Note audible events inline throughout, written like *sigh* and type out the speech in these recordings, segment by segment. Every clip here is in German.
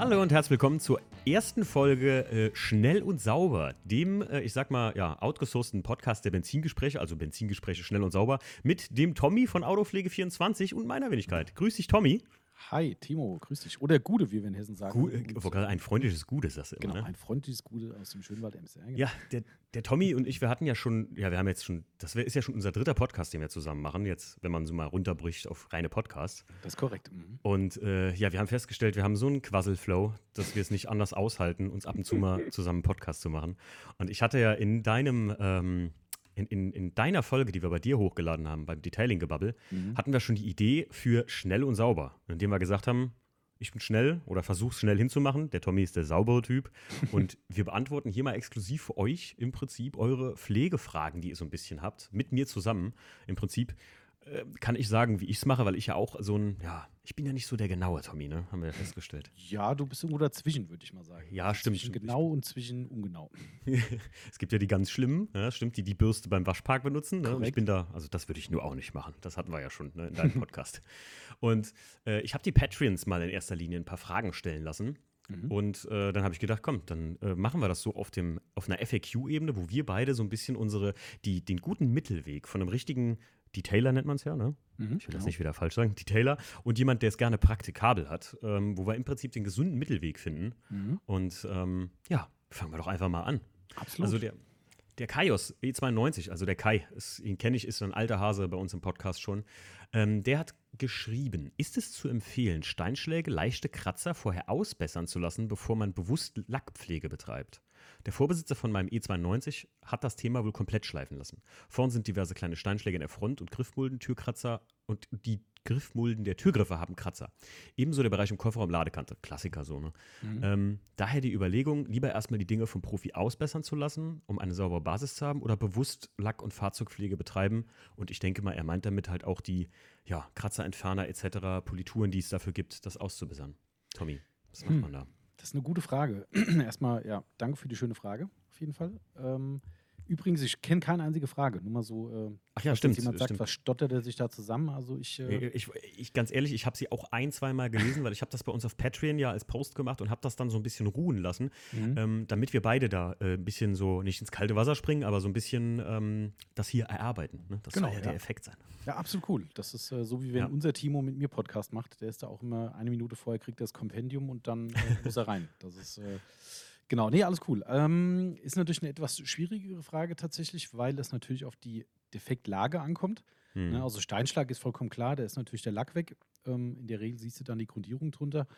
Hallo und herzlich willkommen zur ersten Folge äh, Schnell und Sauber, dem, äh, ich sag mal, ja, outgesourceten Podcast der Benzingespräche, also Benzingespräche schnell und sauber, mit dem Tommy von Autopflege24 und meiner Wenigkeit. Grüß dich, Tommy. Hi, Timo, grüß dich. Oder Gude, wie wir in Hessen sagen. Gu äh, ein freundliches Gude ist das immer, Genau, ne? ein freundliches Gude aus dem Schönwald MCR. Genau. Ja, der, der, Tommy und ich, wir hatten ja schon, ja, wir haben jetzt schon, das ist ja schon unser dritter Podcast, den wir zusammen machen, jetzt, wenn man so mal runterbricht auf reine Podcasts. Das ist korrekt. Mhm. Und äh, ja, wir haben festgestellt, wir haben so einen Quasselflow, dass wir es nicht anders aushalten, uns ab und zu mal *laughs* zusammen einen Podcast zu machen. Und ich hatte ja in deinem, ähm, in, in, in, deiner Folge, die wir bei dir hochgeladen haben, beim Detailing-Gebubble, mhm. hatten wir schon die Idee für schnell und sauber, indem wir gesagt haben, ich bin schnell oder versuche es schnell hinzumachen. Der Tommy ist der saubere Typ. *laughs* Und wir beantworten hier mal exklusiv für euch im Prinzip eure Pflegefragen, die ihr so ein bisschen habt, mit mir zusammen. Im Prinzip kann ich sagen, wie ich es mache, weil ich ja auch so ein, ja, ich bin ja nicht so der genaue Tommy, ne? Haben wir ja festgestellt. Ja, du bist irgendwo dazwischen, würde ich mal sagen. Ja, stimmt. Zwischen genau und zwischen ungenau. *laughs* es gibt ja die ganz schlimmen, ja, stimmt, die die Bürste beim Waschpark benutzen. Ne? Und ich bin da, also das würde ich nur auch nicht machen. Das hatten wir ja schon ne, in deinem *laughs* Podcast. und äh, ich habe die Patreons mal in erster Linie ein paar Fragen stellen lassen. Mhm. Und äh, dann habe ich gedacht, komm, dann äh, machen wir das so auf, dem, auf einer FAQ-Ebene, wo wir beide so ein bisschen unsere, die, den guten Mittelweg von einem richtigen Detailer nennt man es ja, ne? Mhm, ich will genau. das nicht wieder falsch sagen. Detailer und jemand, der es gerne praktikabel hat, ähm, wo wir im Prinzip den gesunden Mittelweg finden. Mhm. Und ähm, ja, fangen wir doch einfach mal an. Absolut. Also der, der Kaios E92, also der Kai, ist, ihn kenne ich, ist ein alter Hase bei uns im Podcast schon. Ähm, der hat geschrieben: Ist es zu empfehlen, Steinschläge, leichte Kratzer vorher ausbessern zu lassen, bevor man bewusst Lackpflege betreibt? Der Vorbesitzer von meinem E92 hat das Thema wohl komplett schleifen lassen. Vorn sind diverse kleine Steinschläge in der Front und Griffmulden, Türkratzer und die Griffmulden der Türgriffe haben Kratzer. Ebenso der Bereich im Kofferraum Ladekante. Klassiker so, ne? Mhm. Ähm, daher die Überlegung, lieber erstmal die Dinge vom Profi ausbessern zu lassen, um eine saubere Basis zu haben oder bewusst Lack- und Fahrzeugpflege betreiben. Und ich denke mal, er meint damit halt auch die ja, Kratzerentferner etc., Polituren, die es dafür gibt, das auszubessern. Tommy, was macht hm. man da? Das ist eine gute Frage. *clears throat* Erstmal, ja, danke für die schöne Frage, auf jeden Fall. Ähm, Übrigens, ich kenne keine einzige Frage. Nur mal so, äh, Ach ja, stimmt. jemand sagt, stimmt. was stottert er sich da zusammen? Also ich, äh ich, ich, ganz ehrlich, ich habe sie auch ein, zwei Mal gelesen, weil ich habe das bei uns auf Patreon ja als Post gemacht und habe das dann so ein bisschen ruhen lassen, mhm. ähm, damit wir beide da äh, ein bisschen so nicht ins kalte Wasser springen, aber so ein bisschen ähm, das hier erarbeiten. Ne? Das genau, soll ja, ja, der Effekt sein. Ja, absolut cool. Das ist äh, so, wie wenn ja. unser Timo mit mir Podcast macht. Der ist da auch immer eine Minute vorher kriegt das Kompendium und dann äh, muss er rein. Das ist äh, Genau, nee, alles cool. Ähm, ist natürlich eine etwas schwierigere Frage tatsächlich, weil es natürlich auf die Defektlage ankommt. Hm. Ne, also Steinschlag ist vollkommen klar, da ist natürlich der Lack weg. Ähm, in der Regel siehst du dann die Grundierung drunter.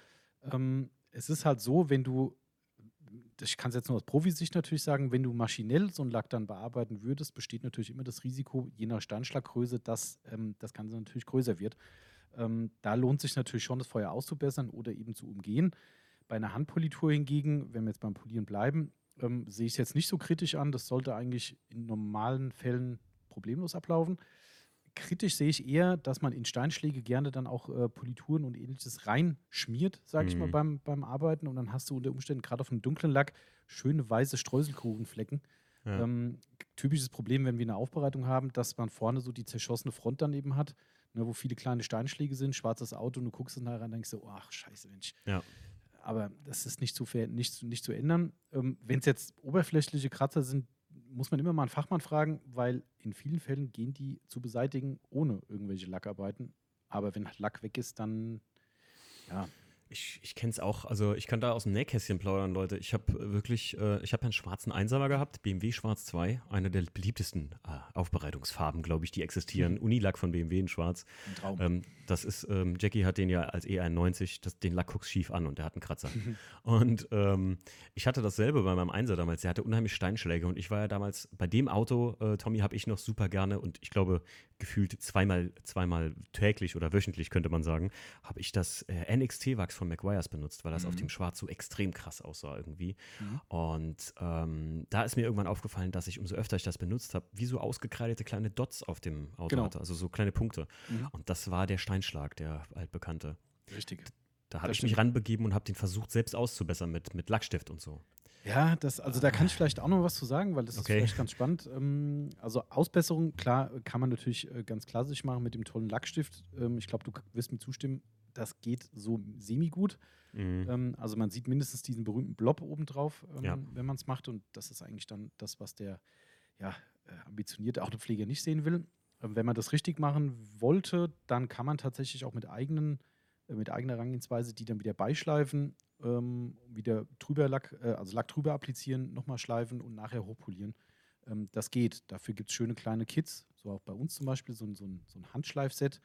Ähm, es ist halt so, wenn du, ich kann es jetzt nur aus Profisicht natürlich sagen, wenn du maschinell so einen Lack dann bearbeiten würdest, besteht natürlich immer das Risiko, je nach Steinschlaggröße, dass ähm, das Ganze natürlich größer wird. Ähm, da lohnt sich natürlich schon, das Feuer auszubessern oder eben zu umgehen. Bei einer Handpolitur hingegen, wenn wir jetzt beim Polieren bleiben, ähm, sehe ich es jetzt nicht so kritisch an. Das sollte eigentlich in normalen Fällen problemlos ablaufen. Kritisch sehe ich eher, dass man in Steinschläge gerne dann auch äh, Polituren und ähnliches reinschmiert, sage ich mal, mhm. beim, beim Arbeiten. Und dann hast du unter Umständen gerade auf einem dunklen Lack schöne weiße Streuselkuchenflecken. Ja. Ähm, typisches Problem, wenn wir eine Aufbereitung haben, dass man vorne so die zerschossene Front daneben hat, ne, wo viele kleine Steinschläge sind, schwarzes Auto und du guckst dann nachher und denkst so, ach scheiße Mensch. Ja aber das ist nicht zu, nicht, nicht zu ändern. Ähm, Wenn es jetzt oberflächliche Kratzer sind, muss man immer mal einen Fachmann fragen, weil in vielen Fällen gehen die zu beseitigen ohne irgendwelche Lackarbeiten. Aber wenn Lack weg ist, dann ja, ich, ich kenne es auch, also ich kann da aus dem Nähkästchen plaudern, Leute. Ich habe wirklich, äh, ich habe einen schwarzen Einsamer gehabt, BMW Schwarz 2, eine der beliebtesten äh, Aufbereitungsfarben, glaube ich, die existieren. Mhm. Unilack von BMW in Schwarz. Ein Traum. Ähm, das ist, ähm, Jackie hat den ja als E91, das, den Lack guckst schief an und der hat einen Kratzer. Mhm. Und ähm, ich hatte dasselbe bei meinem Einser damals, der hatte unheimlich Steinschläge und ich war ja damals bei dem Auto, äh, Tommy, habe ich noch super gerne und ich glaube, gefühlt zweimal, zweimal täglich oder wöchentlich, könnte man sagen, habe ich das äh, NXT-Wachs von McGuire's benutzt, weil das mhm. auf dem Schwarz so extrem krass aussah irgendwie. Mhm. Und ähm, da ist mir irgendwann aufgefallen, dass ich umso öfter ich das benutzt habe, wie so ausgekreidete kleine Dots auf dem Auto genau. hatte, also so kleine Punkte. Mhm. Und das war der Steinschlag, der altbekannte. Richtig. Da habe ich mich ranbegeben und habe den versucht, selbst auszubessern mit, mit Lackstift und so. Ja, das, also da kann ich vielleicht auch noch was zu sagen, weil das okay. ist vielleicht ganz spannend. Ähm, also Ausbesserung, klar, kann man natürlich äh, ganz klassisch machen mit dem tollen Lackstift. Ähm, ich glaube, du wirst mir zustimmen, das geht so semi-gut. Mhm. Ähm, also man sieht mindestens diesen berühmten Blob obendrauf, ähm, ja. wenn man es macht. Und das ist eigentlich dann das, was der ja, äh, ambitionierte Autopfleger nicht sehen will. Ähm, wenn man das richtig machen wollte, dann kann man tatsächlich auch mit eigenen äh, mit eigener Rangehensweise die dann wieder beischleifen, wieder drüber Lack, äh, also Lack drüber applizieren, nochmal schleifen und nachher hochpolieren. Das geht. Dafür gibt es schöne kleine Kits, so auch bei uns zum Beispiel, so, so, so ein Handschleifset.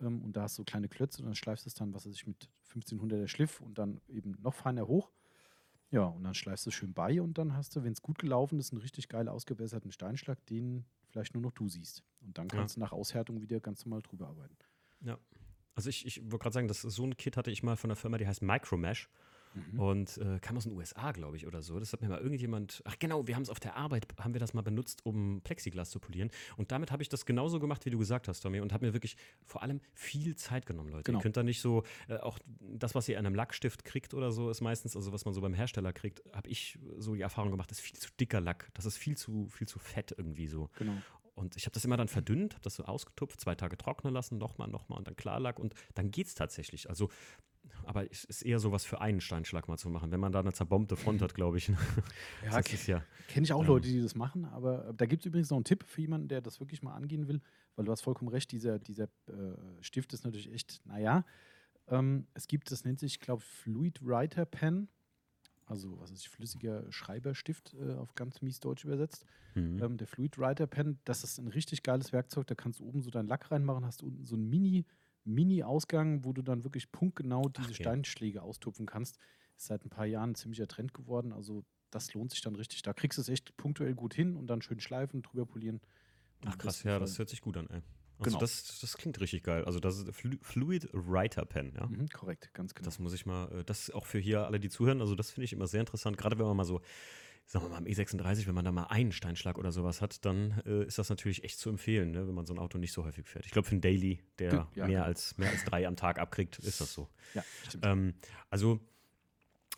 Ähm, und da hast du kleine Klötze und dann schleifst du es dann, was weiß ich, mit 1500er Schliff und dann eben noch feiner hoch. Ja, und dann schleifst du schön bei und dann hast du, wenn es gut gelaufen ist, einen richtig geil ausgebesserten Steinschlag, den vielleicht nur noch du siehst. Und dann kannst ja. du nach Aushärtung wieder ganz normal drüber arbeiten. Ja. Also ich, ich wollte gerade sagen, das, so ein Kit hatte ich mal von einer Firma, die heißt Micromesh. Mhm. Und äh, kam aus den USA, glaube ich, oder so. Das hat mir mal irgendjemand. Ach genau, wir haben es auf der Arbeit, haben wir das mal benutzt, um Plexiglas zu polieren. Und damit habe ich das genauso gemacht, wie du gesagt hast, Tommy, und habe mir wirklich vor allem viel Zeit genommen, Leute. Genau. Ihr könnt da nicht so, äh, auch das, was ihr an einem Lackstift kriegt oder so, ist meistens, also was man so beim Hersteller kriegt, habe ich so die Erfahrung gemacht, ist viel zu dicker Lack. Das ist viel zu, viel zu fett irgendwie so. Genau. Und ich habe das immer dann verdünnt, habe das so ausgetupft, zwei Tage trocknen lassen, nochmal, nochmal und dann Klarlack und dann geht es tatsächlich. Also aber es ist eher sowas für einen Steinschlag mal zu machen, wenn man da eine zerbombte Front hat, glaube ich. *laughs* ja, ja kenne ich auch ähm, Leute, die das machen, aber da gibt es übrigens noch einen Tipp für jemanden, der das wirklich mal angehen will, weil du hast vollkommen recht, dieser, dieser äh, Stift ist natürlich echt, naja, ähm, es gibt, das nennt sich, glaube ich, Fluid Writer Pen, also was ist flüssiger Schreiberstift äh, auf ganz mies Deutsch übersetzt. Mhm. Ähm, der Fluid Writer Pen, das ist ein richtig geiles Werkzeug, da kannst du oben so deinen Lack reinmachen, hast unten so ein Mini- Mini-Ausgang, wo du dann wirklich punktgenau diese Ach, Steinschläge austupfen kannst. Ist seit ein paar Jahren ein ziemlicher Trend geworden. Also das lohnt sich dann richtig. Da kriegst du es echt punktuell gut hin und dann schön schleifen, drüber polieren. Ach krass, ja, das hört sich gut an, ey. Also genau. das, das klingt richtig geil. Also das ist Flu Fluid Writer Pen, ja? Mhm, korrekt, ganz genau. Das muss ich mal, äh, das auch für hier alle, die zuhören, also das finde ich immer sehr interessant, gerade wenn man mal so sagen wir mal, am E36, wenn man da mal einen Steinschlag oder sowas hat, dann äh, ist das natürlich echt zu empfehlen, ne, wenn man so ein Auto nicht so häufig fährt. Ich glaube, für einen Daily, der ja, mehr, genau. als, mehr als drei am Tag abkriegt, ist das so. Ja, stimmt. Ähm, also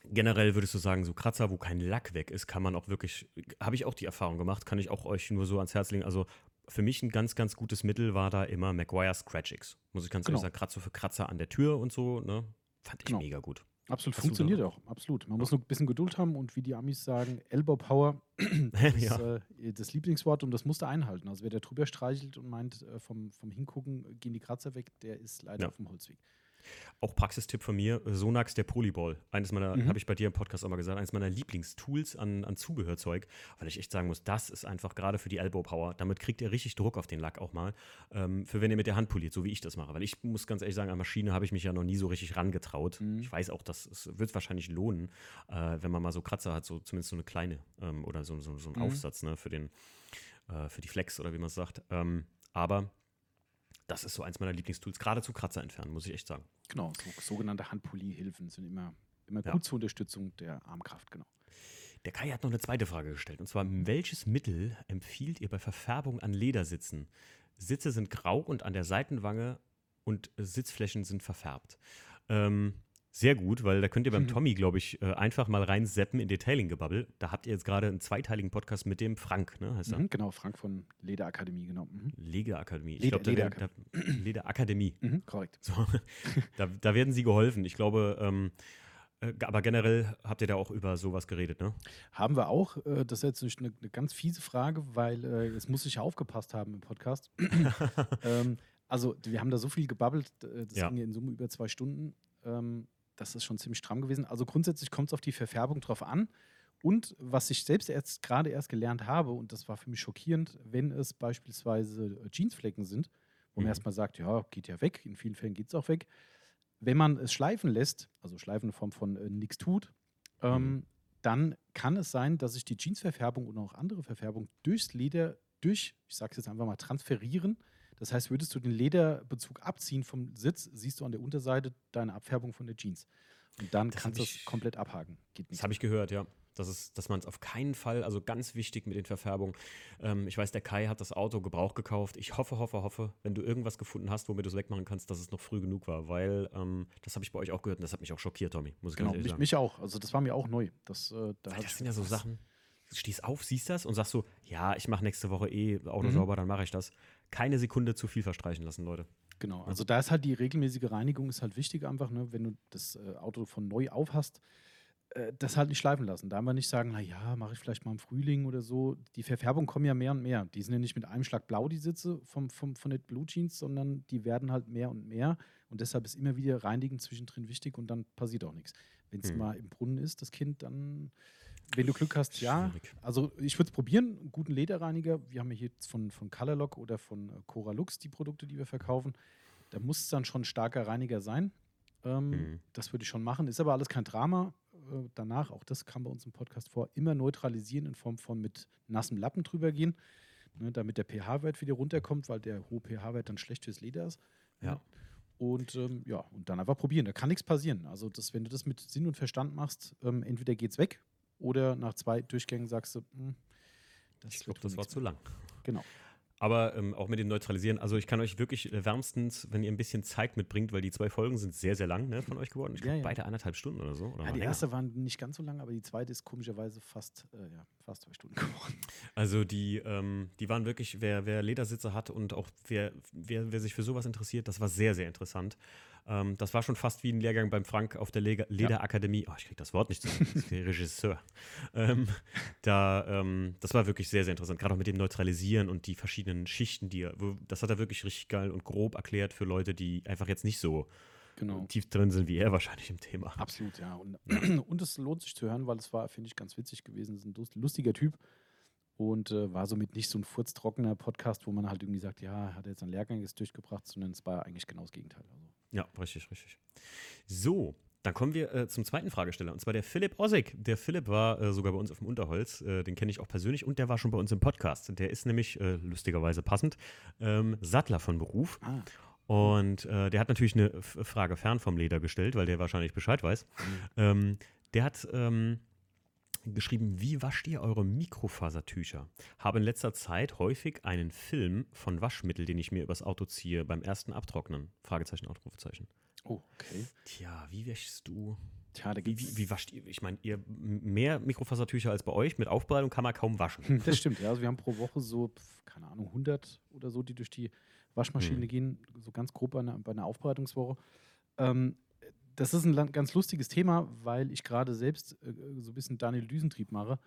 generell würdest du sagen, so Kratzer, wo kein Lack weg ist, kann man auch wirklich, habe ich auch die Erfahrung gemacht, kann ich auch euch nur so ans Herz legen. Also für mich ein ganz, ganz gutes Mittel war da immer Maguire Scratch X. Muss ich ganz genau. ehrlich sagen, Kratzer für Kratzer an der Tür und so, ne? Fand ich genau. mega gut. Absolut, funktioniert auch, absolut. Man ja. muss nur ein bisschen Geduld haben und wie die Amis sagen, Elbow Power *clears throat* *laughs* ist ja. äh, das Lieblingswort und das musst du einhalten. Also wer da drüber streichelt und meint, äh, vom, vom Hingucken gehen die Kratzer weg, der ist leider ja. auf dem Holzweg. Auch Praxistipp von mir, Sonax der Polyball. Eines meiner, mhm. habe ich bei dir im Podcast auch mal gesagt, eines meiner Lieblingstools an, an Zubehörzeug, weil ich echt sagen muss, das ist einfach gerade für die Elbow Power. Damit kriegt ihr richtig Druck auf den Lack auch mal. Ähm, für wenn ihr mit der Hand poliert, so wie ich das mache. Weil ich muss ganz ehrlich sagen, an Maschine habe ich mich ja noch nie so richtig rangetraut. Mhm. Ich weiß auch, dass es wird wahrscheinlich lohnen, äh, wenn man mal so Kratzer hat, so zumindest so eine kleine ähm, oder so, so, so einen mhm. Aufsatz ne, für, den, äh, für die Flex oder wie man es sagt. Ähm, aber das ist so eins meiner Lieblingstools, gerade zu Kratzer entfernen, muss ich echt sagen. Genau, so, sogenannte Handpolierhilfen sind immer, immer ja. gut zur Unterstützung der Armkraft, genau. Der Kai hat noch eine zweite Frage gestellt, und zwar, welches Mittel empfiehlt ihr bei Verfärbung an Ledersitzen? Sitze sind grau und an der Seitenwange und Sitzflächen sind verfärbt. Ähm, sehr gut, weil da könnt ihr beim mhm. Tommy, glaube ich, äh, einfach mal reinseppen in Detailing-Gebabbel. Da habt ihr jetzt gerade einen zweiteiligen Podcast mit dem Frank, ne? Heißt mhm, genau, Frank von Lederakademie, genau. Mhm. Lederakademie. Ich glaube, Leder, da, Lederakademie. Mhm, korrekt. So, *laughs* da, da, werden sie geholfen. Ich glaube, ähm, äh, aber generell habt ihr da auch über sowas geredet, ne? Haben wir auch. Äh, das ist jetzt eine, eine ganz fiese Frage, weil jetzt muss ich ja aufgepasst haben im Podcast. *laughs* ähm, also, wir haben da so viel gebabbelt, das ja. ging in Summe über zwei Stunden. Ähm, das ist schon ziemlich stramm gewesen. Also grundsätzlich kommt es auf die Verfärbung drauf an. Und was ich selbst erst gerade erst gelernt habe, und das war für mich schockierend, wenn es beispielsweise äh, Jeansflecken sind, wo mhm. man erstmal sagt, ja, geht ja weg, in vielen Fällen geht es auch weg. Wenn man es schleifen lässt, also schleifen in Form von äh, nichts tut, ähm, mhm. dann kann es sein, dass sich die Jeansverfärbung und auch andere Verfärbung durchs Leder, durch, ich sage es jetzt einfach mal, transferieren das heißt, würdest du den Lederbezug abziehen vom Sitz, siehst du an der Unterseite deine Abfärbung von der Jeans. Und dann das kannst du es komplett abhaken. Das habe ich gehört, ja. Das ist, dass man es auf keinen Fall, also ganz wichtig mit den Verfärbungen. Ähm, ich weiß, der Kai hat das Auto Gebrauch gekauft. Ich hoffe, hoffe, hoffe, wenn du irgendwas gefunden hast, womit du es wegmachen kannst, dass es noch früh genug war, weil ähm, das habe ich bei euch auch gehört und das hat mich auch schockiert, Tommy. Muss ich genau, mich, mich, auch. Also das war mir auch neu. Das, äh, da das sind ja so Sachen. Du stehst auf, siehst das und sagst so, ja, ich mache nächste Woche eh Auto mhm. sauber, dann mache ich das. Keine Sekunde zu viel verstreichen lassen, Leute. Genau, also da ist halt die regelmäßige Reinigung ist halt wichtig einfach, ne? wenn du das äh, Auto von neu auf hast, äh, das halt nicht schleifen lassen. Da wir nicht sagen, naja, mache ich vielleicht mal im Frühling oder so. Die Verfärbung kommen ja mehr und mehr. Die sind ja nicht mit einem Schlag blau, die Sitze vom, vom, von den Blue Jeans, sondern die werden halt mehr und mehr. Und deshalb ist immer wieder Reinigen zwischendrin wichtig und dann passiert auch nichts. Wenn es hm. mal im Brunnen ist, das Kind, dann, wenn du Glück hast, ja. Also ich würde es probieren, einen guten Lederreiniger. Wir haben hier jetzt von, von Colorlock oder von Cora Lux die Produkte, die wir verkaufen. Da muss es dann schon ein starker Reiniger sein. Ähm, mhm. Das würde ich schon machen. Ist aber alles kein Drama. Äh, danach, auch das kam bei uns im Podcast vor, immer neutralisieren in Form von mit nassem Lappen drüber gehen, ne, damit der pH-Wert wieder runterkommt, weil der hohe pH-Wert dann schlecht fürs Leder ist. Ja. Und ähm, ja, und dann einfach probieren. Da kann nichts passieren. Also, das, wenn du das mit Sinn und Verstand machst, ähm, entweder es weg oder nach zwei Durchgängen sagst du, mh, hm, das ich glaube, das war mehr. zu lang. Genau. Aber ähm, auch mit dem Neutralisieren, also ich kann euch wirklich äh, wärmstens, wenn ihr ein bisschen Zeit mitbringt, weil die zwei Folgen sind sehr, sehr lang ne, von euch geworden. Ich glaube, ja, ja. beide anderthalb Stunden oder so. Oder ja, die erste waren nicht ganz so lang, aber die zweite ist komischerweise fast, äh, ja, fast zwei Stunden *laughs* geworden. Also die, ähm, die waren wirklich, wer, wer Ledersitze hat und auch wer, wer, wer sich für sowas interessiert, das war sehr, sehr interessant. Ähm, das war schon fast wie ein Lehrgang beim Frank auf der Le Lederakademie. Oh, ich kriege das Wort nicht zusammen. Regisseur. Ähm, da, ähm, das war wirklich sehr, sehr interessant. Gerade auch mit dem Neutralisieren und die verschiedenen Schichten, die er, das hat er wirklich richtig geil und grob erklärt für Leute, die einfach jetzt nicht so genau. tief drin sind wie er wahrscheinlich im Thema. Absolut, ja. Und, *clears throat* und es lohnt sich zu hören, weil es war, finde ich, ganz witzig gewesen. Es ist ein lustiger Typ und äh, war somit nicht so ein furztrockener Podcast, wo man halt irgendwie sagt, ja, hat er jetzt einen Lehrgang jetzt durchgebracht, sondern es war eigentlich genau das Gegenteil. Also. Ja, richtig, richtig. So, dann kommen wir äh, zum zweiten Fragesteller, und zwar der Philipp Ossig. Der Philipp war äh, sogar bei uns auf dem Unterholz, äh, den kenne ich auch persönlich und der war schon bei uns im Podcast. Der ist nämlich, äh, lustigerweise passend, ähm, Sattler von Beruf. Ah. Und äh, der hat natürlich eine Frage fern vom Leder gestellt, weil der wahrscheinlich Bescheid weiß. Mhm. Ähm, der hat ähm, geschrieben, wie wascht ihr eure Mikrofasertücher? Habe in letzter Zeit häufig einen Film von Waschmittel, den ich mir übers Auto ziehe, beim ersten Abtrocknen. Fragezeichen, Ausrufezeichen. Oh, okay. Tja, wie wäschst du? Tja, wie, wie, wie, wascht ihr? Ich meine, ihr mehr Mikrofasertücher als bei euch mit Aufbereitung kann man kaum waschen. *laughs* Das stimmt, ja. Also wir haben pro Woche so, keine Ahnung, 100 oder so, die durch die Waschmaschine hm. gehen, so ganz grob bei einer, bei einer Aufbereitungswoche. Ähm, das ist ein ganz lustiges Thema, weil ich gerade selbst äh, so ein bisschen Daniel Düsentrieb mache.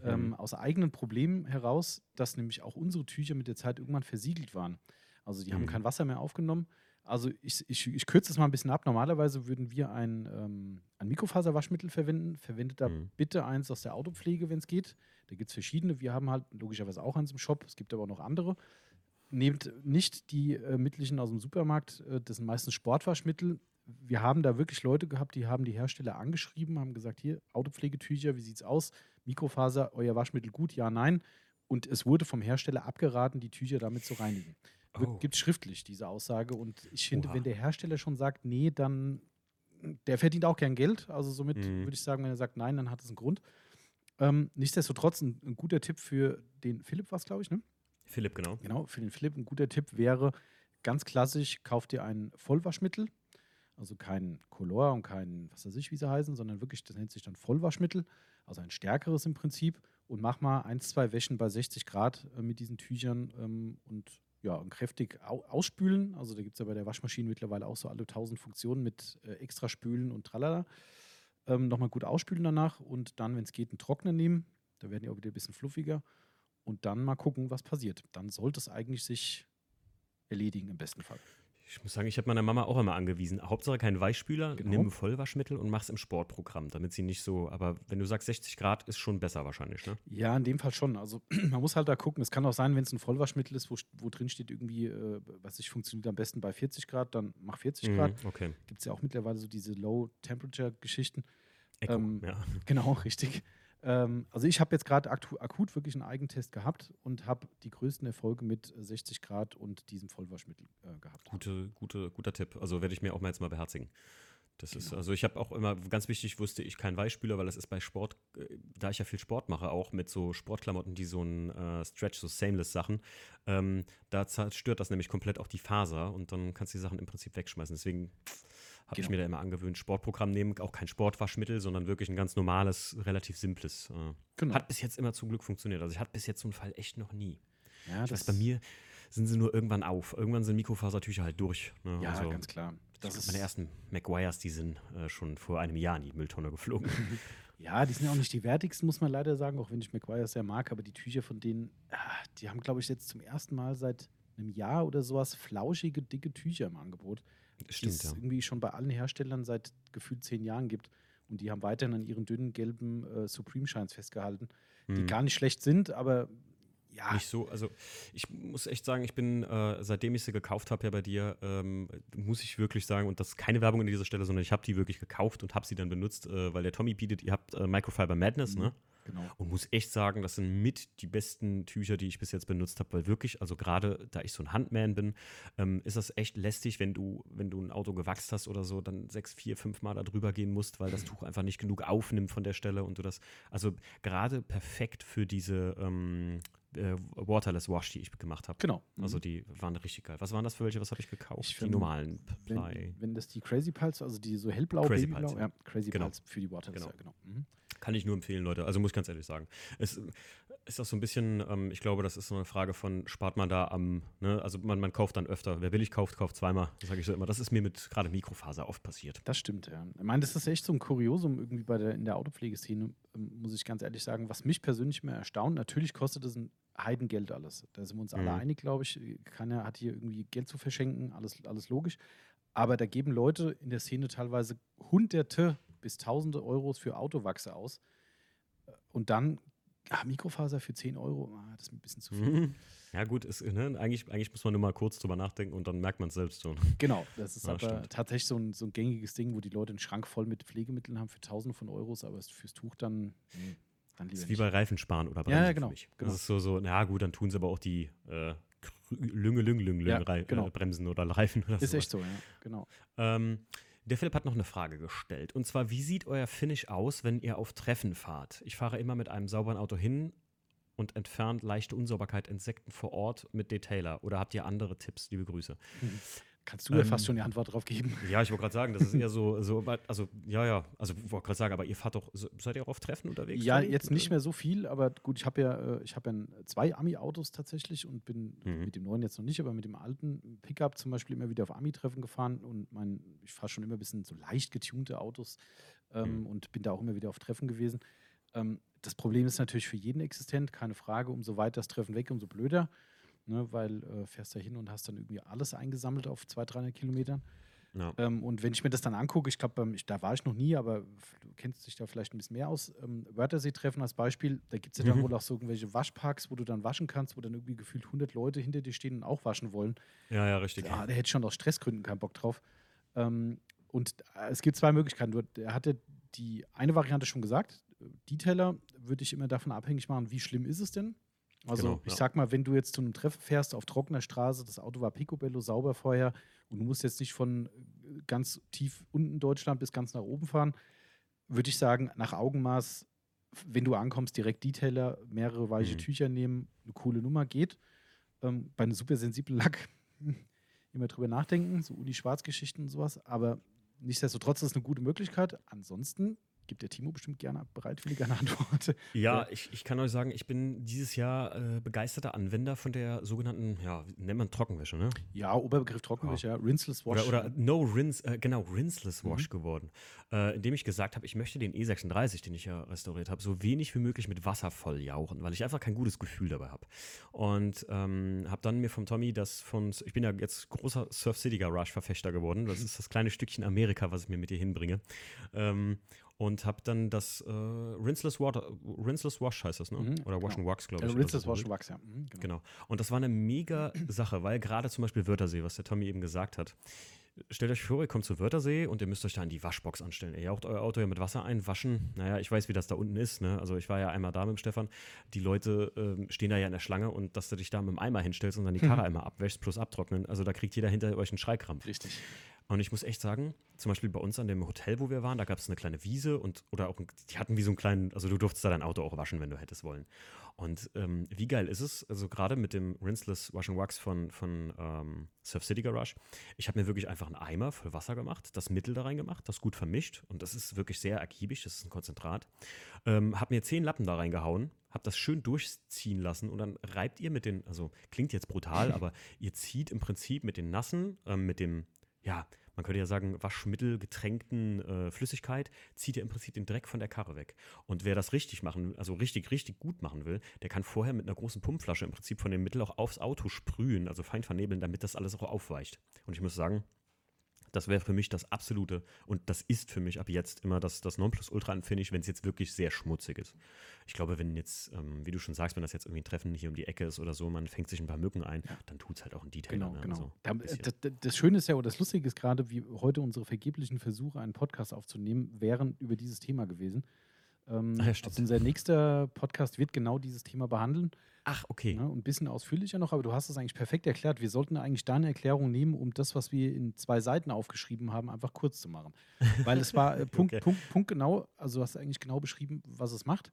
Ähm, mhm. aus eigenen Problemen heraus, dass nämlich auch unsere Tücher mit der Zeit irgendwann versiegelt waren. Also die mhm. haben kein Wasser mehr aufgenommen. Also ich, ich, ich kürze es mal ein bisschen ab. Normalerweise würden wir ein, ähm, ein Mikrofaserwaschmittel verwenden. Verwendet da mhm. bitte eins aus der Autopflege, wenn es geht. Da gibt es verschiedene. Wir haben halt logischerweise auch eins im Shop. Es gibt aber auch noch andere. Nehmt nicht die äh, Mittelchen aus dem Supermarkt. Äh, das sind meistens Sportwaschmittel wir haben da wirklich Leute gehabt, die haben die Hersteller angeschrieben, haben gesagt, hier, Autopflegetücher, wie sieht's aus? Mikrofaser, euer Waschmittel gut, ja, nein. Und es wurde vom Hersteller abgeraten, die Tücher damit zu reinigen. Oh. Gibt es schriftlich diese Aussage. Und ich finde, Oha. wenn der Hersteller schon sagt, nee, dann, der verdient auch gern Geld. Also somit mhm. würde ich sagen, wenn er sagt nein, dann hat es einen Grund. Ähm, nichtsdestotrotz ein, ein, guter Tipp für den Philipp, was glaube ich, ne? Philipp, genau. Genau, für den Philipp ein guter Tipp wäre, ganz klassisch, kauft ihr ein Vollwaschmittel also kein Color und kein, was weiß ich, wie sie heißen, sondern wirklich, das nennt sich dann Vollwaschmittel, also ein stärkeres im Prinzip. Und mach mal ein, zwei Wäschen bei 60 Grad äh, mit diesen Tüchern ähm, und ja, und kräftig au ausspülen. Also da gibt es ja bei der Waschmaschine mittlerweile auch so alle tausend Funktionen mit äh, extra spülen und tralala. Ähm, Nochmal gut ausspülen danach und dann, wenn es geht, einen Trockner nehmen. Da werden die auch wieder ein bisschen fluffiger. Und dann mal gucken, was passiert. Dann sollte es eigentlich sich erledigen im besten Fall. Ich muss sagen, ich habe meiner Mama auch immer angewiesen. Hauptsache kein Weichspüler, genau. nimm Vollwaschmittel und mach's im Sportprogramm, damit sie nicht so. Aber wenn du sagst 60 Grad, ist schon besser wahrscheinlich, ne? Ja, in dem Fall schon. Also *clears throat* man muss halt da gucken. Es kann auch sein, wenn es ein Vollwaschmittel ist, wo, wo drin steht irgendwie, äh, was ich funktioniert am besten bei 40 Grad, dann mach 40 mhm, Grad. Okay. Gibt es ja auch mittlerweile so diese Low-Temperature-Geschichten. Ähm, ja. *laughs* Genau, richtig. Ähm, also ich habe jetzt gerade akut wirklich einen Eigentest gehabt und habe die größten Erfolge mit 60 Grad und diesem Vollwaschmittel äh, gehabt. Gute, gute, guter Tipp. Also werde ich mir auch mal jetzt mal beherzigen. Das genau. ist, also ich habe auch immer, ganz wichtig wusste ich kein Weichspüler, weil das ist bei Sport, äh, da ich ja viel Sport mache, auch mit so Sportklamotten, die so ein äh, Stretch, so Seamless-Sachen, ähm, da zerstört das nämlich komplett auch die Faser und dann kannst du die Sachen im Prinzip wegschmeißen. Deswegen habe genau. ich mir da immer angewöhnt, Sportprogramm nehmen, auch kein Sportwaschmittel, sondern wirklich ein ganz normales, relativ simples. Äh, genau. Hat bis jetzt immer zum Glück funktioniert. Also ich hatte bis jetzt so einen Fall echt noch nie. Ja, ich weiß, bei mir sind sie nur irgendwann auf. Irgendwann sind Mikrofasertücher halt durch. Ne? Ja, also, ganz klar. Das ist meine ersten McGuire's, die sind äh, schon vor einem Jahr in die Mülltonne geflogen. *laughs* ja, die sind ja auch nicht die wertigsten, muss man leider sagen, auch wenn ich McGuire's sehr mag. Aber die Tücher von denen, ah, die haben, glaube ich, jetzt zum ersten Mal seit einem Jahr oder sowas flauschige, dicke Tücher im Angebot. Stimmt, die es ja. irgendwie schon bei allen Herstellern seit gefühlt zehn Jahren gibt. Und die haben weiterhin an ihren dünnen gelben äh, Supreme-Shines festgehalten, die gar nicht schlecht sind, aber ja. Nicht so, also ich muss echt sagen, ich bin, äh, seitdem ich sie gekauft habe ja bei dir, ähm, muss ich wirklich sagen, und das ist keine Werbung an dieser Stelle, sondern ich habe die wirklich gekauft und habe sie dann benutzt, äh, weil der Tommy bietet, ihr habt äh, Microfiber Madness, mhm. ne? Genau. Und muss echt sagen, das sind mit die besten Tücher, die ich bis jetzt benutzt habe, weil wirklich, also gerade da ich so ein Handman bin, ähm, ist das echt lästig, wenn du, wenn du ein Auto gewachst hast oder so, dann sechs, vier, fünf Mal da drüber gehen musst, weil das *laughs* Tuch einfach nicht genug aufnimmt von der Stelle und du das, also gerade perfekt für diese ähm, äh, Waterless Wash, die ich gemacht habe. Genau. Also mhm. die waren richtig geil. Was waren das für welche? Was habe ich gekauft? Ich die find, normalen Ply. Wenn, wenn, das die Crazy Pulse, also die so hellblau, Crazy Babyblau, Pulse, ja. Crazy genau. Pulse für die Waterless, genau. Ja, genau. Mhm. Kann ich nur empfehlen, Leute. Also muss ich ganz ehrlich sagen. Es ist auch so ein bisschen, ähm, ich glaube, das ist so eine Frage von, spart man da am, ne? also man, man kauft dann öfter. Wer billig kauft, kauft zweimal. Das sage ich so immer. Das ist mir mit gerade Mikrofaser oft passiert. Das stimmt, ja. Ich meine, das ist echt so ein Kuriosum irgendwie bei der, in der Autopflegeszene, ähm, muss ich ganz ehrlich sagen, was mich persönlich mehr erstaunt. Natürlich kostet das ein Heidengeld alles. Da sind wir uns alle mhm. einig, glaube ich. Keiner hat hier irgendwie Geld zu verschenken, alles, alles logisch. Aber da geben Leute in der Szene teilweise Hunderte bis Tausende Euros für Autowachse aus. Und dann ach, Mikrofaser für 10 Euro, ah, das ist ein bisschen zu viel. Mhm. Ja, gut, ist, ne, eigentlich, eigentlich muss man nur mal kurz drüber nachdenken und dann merkt man es selbst schon. Genau, das ist ja, aber stimmt. tatsächlich so ein, so ein gängiges Ding, wo die Leute einen Schrank voll mit Pflegemitteln haben für Tausende von Euros, aber fürs Tuch dann. Mhm. Dann das ist wie bei Reifensparen oder Bremsen ja, ja, genau, genau. Das ist so, so, na gut, dann tun sie aber auch die äh, Lünge, Lünge, Lünge, ja, genau. äh, Bremsen oder *laughs* Reifen oder so. Ist echt so, ja, genau. Ähm, der Philipp hat noch eine Frage gestellt. Und zwar, wie sieht euer Finish aus, wenn ihr auf Treffen fahrt? Ich fahre immer mit einem sauberen Auto hin und entfernt leichte Unsauberkeit Insekten vor Ort mit Detailer. Oder habt ihr andere Tipps? Liebe Grüße. Kannst du ja fast schon die Antwort drauf geben. Ja, ich wollte gerade sagen, das ist eher *laughs* so, so also ja, ja, also ich wollte gerade sagen, aber ihr fahrt doch, seid ihr auch auf Treffen unterwegs? Ja, dann? jetzt nicht mehr so viel, aber gut, ich habe ja, äh, ich habe ja zwei Ami-Autos tatsächlich und bin mhm. mit dem neuen jetzt noch nicht, aber mit dem alten Pickup zum Beispiel immer wieder auf Ami-Treffen gefahren und mein, ich fahre schon immer ein bisschen so leicht getunte Autos ähm, mhm. und bin da auch immer wieder auf Treffen gewesen. Ähm, das Problem ist natürlich für jeden existent, keine Frage, umso weiter das Treffen weg, umso blöder ne, weil äh, fährst da hin und hast dann irgendwie alles eingesammelt auf 200, 300 Kilometern. Ja. Ähm, und wenn ich mir das dann angucke, ich glaube, da war ich noch nie, aber du kennst dich da vielleicht ein bisschen mehr aus. Ähm, Wörthersee-Treffen als Beispiel, da gibt es ja mhm. dann wohl auch so irgendwelche Waschparks, wo du dann waschen kannst, wo dann irgendwie gefühlt 100 Leute hinter dir stehen und auch waschen wollen. Ja, ja, richtig. Da, da hätte ich schon aus Stressgründen keinen Bock drauf. Ähm, und äh, es gibt zwei Möglichkeiten. Er hatte die eine Variante schon gesagt. Detailer würde ich immer davon abhängig machen, wie schlimm ist es denn? Also genau, ich ja. sag mal, wenn du jetzt zu einem Treffen fährst auf trockener Straße, das Auto war picobello sauber vorher und du musst jetzt nicht von äh, ganz tief unten Deutschland bis ganz nach oben fahren, würde ich sagen, nach Augenmaß, wenn du ankommst, direkt Detailer, mehrere weiche mhm. Tücher nehmen, eine coole Nummer geht. Ähm, bei einem super sensiblen Lack *laughs* immer drüber nachdenken, so Uni-Schwarz-Geschichten und sowas, aber nichtsdestotrotz ist es eine gute Möglichkeit. Ansonsten gibt der Timo bestimmt gerne bereitwillig eine Antwort. *laughs* Ja, ich, ich kann euch sagen, ich bin dieses Jahr äh, begeisterter Anwender von der sogenannten, ja, nennt man Trockenwäsche, ne? Ja, Oberbegriff Trockenwäsche, ja. Rinseless Wash. Oder, oder No Rinse, äh, genau, Rinseless Wash mhm. geworden. Äh, indem ich gesagt habe, ich möchte den E36, den ich ja restauriert habe, so wenig wie möglich mit Wasser volljauchen, weil ich einfach kein gutes Gefühl dabei habe. Und ähm, habe dann mir vom Tommy das von, ich bin ja jetzt großer Surf City Garage Verfechter geworden. Das *laughs* ist das kleine Stückchen Amerika, was ich mir mit dir hinbringe. Ähm, und habe dann das äh, Rinseless Water, Rinseless Wash heißt das, ne? Mhm, Oder Wash genau. and Wax, glaube ich. Äh, Rinseless Wash and Wax, ja. Mhm, genau. genau. Und das war eine mega *clears throat* Sache, weil gerade zum Beispiel Wörthersee, was der Tommy eben gesagt hat. Stellt euch vor, ihr kommt zu Wörthersee und ihr müsst euch da in die Waschbox anstellen. Ihr jaucht euer Auto ja mit Wasser ein, waschen. Naja, ich weiß, wie das da unten ist. Ne? Also ich war ja einmal da mit dem Stefan. Die Leute äh, stehen da ja in der Schlange und dass du dich da mit dem Eimer hinstellst und dann die *laughs* Karre einmal abwäschst plus abtrocknen. Also da kriegt jeder hinter euch einen Schreikrampf. Richtig. Und ich muss echt sagen, zum Beispiel bei uns an dem Hotel, wo wir waren, da gab es eine kleine Wiese und oder auch, die hatten wie so einen kleinen, also du durftest da dein Auto auch waschen, wenn du hättest wollen. Und ähm, wie geil ist es, also gerade mit dem Rinseless Wash and Wax von, von ähm, Surf City Garage, ich habe mir wirklich einfach einen Eimer voll Wasser gemacht, das Mittel da rein gemacht, das gut vermischt und das ist wirklich sehr ergiebig, das ist ein Konzentrat. Ähm, habe mir zehn Lappen da reingehauen, habe das schön durchziehen lassen und dann reibt ihr mit den, also klingt jetzt brutal, *laughs* aber ihr zieht im Prinzip mit den nassen, ähm, mit dem, ja, man könnte ja sagen, Waschmittel getränkten äh, Flüssigkeit, zieht ja im Prinzip den Dreck von der Karre weg. Und wer das richtig machen, also richtig, richtig gut machen will, der kann vorher mit einer großen Pumpflasche im Prinzip von dem Mittel auch aufs Auto sprühen, also fein vernebeln, damit das alles auch aufweicht. Und ich muss sagen, das wäre für mich das absolute und das ist für mich ab jetzt immer das, das Nonplusultra an Finish, wenn es jetzt wirklich sehr schmutzig ist. Ich glaube, wenn jetzt, ähm, wie du schon sagst, wenn das jetzt irgendwie ein Treffen hier um die Ecke ist oder so, man fängt sich ein paar Mücken ein, ja. dann tut es halt auch ein Detail. Genau, ne? genau. Also da, das, das, Schöne ist ja, oder das Lustige ist gerade, wie heute unsere vergeblichen Versuche, einen Podcast aufzunehmen, wären über dieses Thema gewesen. Ähm, Ach ja, also unser nächster Podcast wird genau dieses Thema behandeln. Ach, okay. Ja, ein bisschen ausführlicher noch, aber du hast es eigentlich perfekt erklärt. Wir sollten eigentlich deine Erklärung nehmen, um das, was wir in zwei Seiten aufgeschrieben haben, einfach kurz zu machen. Weil es war äh, *laughs* Punkt, okay. Punkt, Punkt genau, also du hast eigentlich genau beschrieben, was es macht.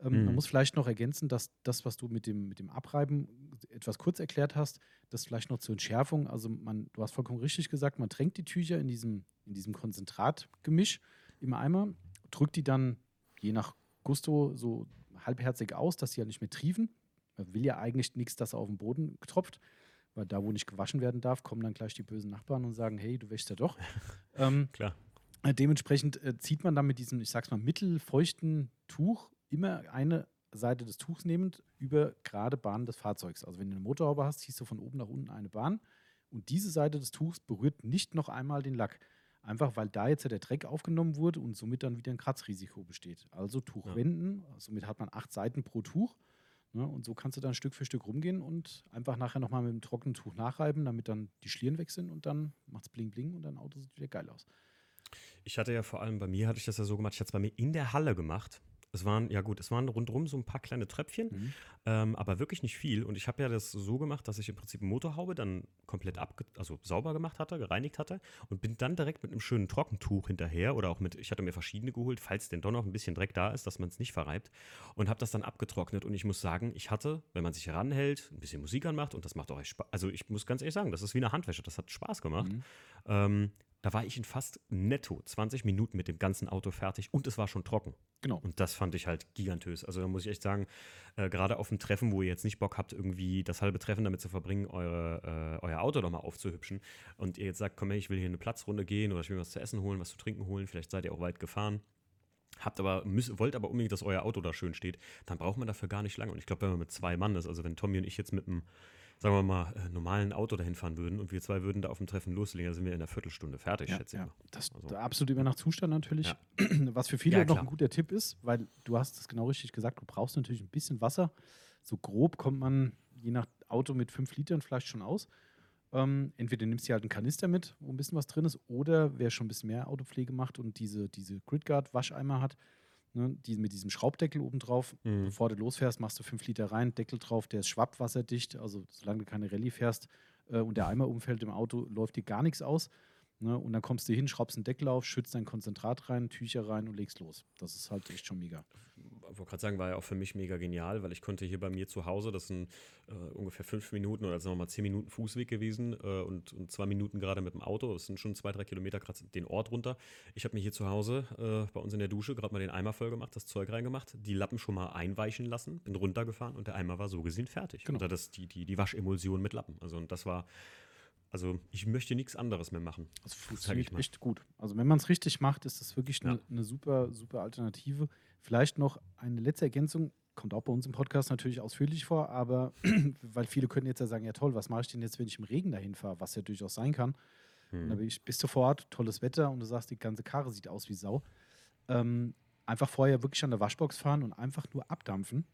Ähm, mhm. Man muss vielleicht noch ergänzen, dass das, was du mit dem, mit dem Abreiben etwas kurz erklärt hast, das vielleicht noch zur Entschärfung. Also man, du hast vollkommen richtig gesagt, man tränkt die Tücher in diesem, in diesem Konzentratgemisch im Eimer, drückt die dann je nach Gusto so halbherzig aus, dass sie ja nicht mehr triefen. Man will ja eigentlich nichts, das auf den Boden tropft, weil da, wo nicht gewaschen werden darf, kommen dann gleich die bösen Nachbarn und sagen, hey, du wäschst ja doch. *laughs* ähm, Klar. Äh, dementsprechend äh, zieht man dann mit diesem, ich sag's mal, mittelfeuchten Tuch immer eine Seite des Tuchs nehmend über gerade Bahnen des Fahrzeugs. Also wenn du eine Motorhaube hast, ziehst du von oben nach unten eine Bahn und diese Seite des Tuchs berührt nicht noch einmal den Lack. Einfach weil da jetzt ja der Dreck aufgenommen wurde und somit dann wieder ein Kratzrisiko besteht. Also Tuch ja. wenden, somit hat man acht Seiten pro Tuch. Ne, und so kannst du dann Stück für Stück rumgehen und einfach nachher nochmal mit dem trockenen Tuch nachreiben, damit dann die Schlieren weg sind und dann macht es bling bling und dein Auto sieht wieder geil aus. Ich hatte ja vor allem bei mir, hatte ich das ja so gemacht, ich hatte es bei mir in der Halle gemacht. Es waren, ja gut, es waren rundherum so ein paar kleine Tröpfchen, mhm. ähm, aber wirklich nicht viel. Und ich habe ja das so gemacht, dass ich im Prinzip Motorhaube dann komplett abge also sauber gemacht hatte, gereinigt hatte und bin dann direkt mit einem schönen Trockentuch hinterher oder auch mit, ich hatte mir verschiedene geholt, falls denn doch noch ein bisschen Dreck da ist, dass man es nicht verreibt und habe das dann abgetrocknet. Und ich muss sagen, ich hatte, wenn man sich heranhält, ein bisschen Musik anmacht und das macht auch echt Spaß. Also ich muss ganz ehrlich sagen, das ist wie eine Handwäsche, das hat Spaß gemacht. Mhm. Ähm, da war ich in fast netto 20 Minuten mit dem ganzen Auto fertig und es war schon trocken. Genau. Und das fand ich halt gigantös. Also da muss ich echt sagen, äh, gerade auf dem Treffen, wo ihr jetzt nicht Bock habt, irgendwie das halbe Treffen damit zu verbringen, eure, äh, euer Auto nochmal aufzuhübschen und ihr jetzt sagt, komm her, ich will hier eine Platzrunde gehen oder ich will was zu essen holen, was zu trinken holen, vielleicht seid ihr auch weit gefahren habt aber, müsst, wollt aber unbedingt, dass euer Auto da schön steht, dann braucht man dafür gar nicht lange. Und ich glaube, wenn man mit zwei Mann ist, also wenn Tommy und ich jetzt mit einem sagen wir mal, äh, normalen Auto dahin fahren würden und wir zwei würden da auf dem Treffen loslegen, dann sind wir in einer Viertelstunde fertig, ja, schätze ich ja. mal. Das also. absolut immer nach Zustand natürlich. Ja. *clears throat* Was für viele noch ein guter Tipp ist, weil du hast es genau richtig gesagt, du brauchst natürlich ein bisschen Wasser. So grob kommt man je nach Auto mit fünf Litern vielleicht schon aus. Ähm, entweder nimmst du halt einen Kanister mit, wo ein bisschen was drin ist, oder wer schon ein bisschen mehr Autopflege macht und diese, diese Gridguard-Wascheimer hat, ne, die, mit diesem Schraubdeckel oben drauf. Mhm. Bevor du losfährst, machst du fünf Liter rein, Deckel drauf, der ist schwappwasserdicht, also solange du keine Rallye fährst äh, und der Eimer umfällt im Auto, läuft dir gar nichts aus. Ne, und dann kommst du hin, schraubst einen Deckel auf, schützt dein Konzentrat rein, Tücher rein und legst los. Das ist halt echt schon mega ich wollte gerade sagen, war ja auch für mich mega genial, weil ich konnte hier bei mir zu Hause, das sind äh, ungefähr fünf Minuten oder sagen wir mal zehn Minuten Fußweg gewesen äh, und, und zwei Minuten gerade mit dem Auto. Das sind schon zwei, drei Kilometer gerade den Ort runter. Ich habe mir hier zu Hause äh, bei uns in der Dusche gerade mal den Eimer voll gemacht, das Zeug reingemacht, die Lappen schon mal einweichen lassen, bin runtergefahren und der Eimer war so gesehen fertig. Genau. Oder das, die, die, die Waschemulsion mit Lappen. Also und das war also ich möchte nichts anderes mehr machen. Das funktioniert echt gut. Also wenn man es richtig macht, ist das wirklich eine, ja. eine super, super Alternative. Vielleicht noch eine letzte Ergänzung, kommt auch bei uns im Podcast natürlich ausführlich vor, aber *clears throat* weil viele können jetzt ja sagen, ja toll, was mache ich denn jetzt, wenn ich im Regen dahin fahre, was ja durchaus sein kann. Hm. Dann bist du vor Ort, tolles Wetter und du sagst, die ganze Karre sieht aus wie Sau. Ähm, einfach vorher wirklich an der Waschbox fahren und einfach nur abdampfen,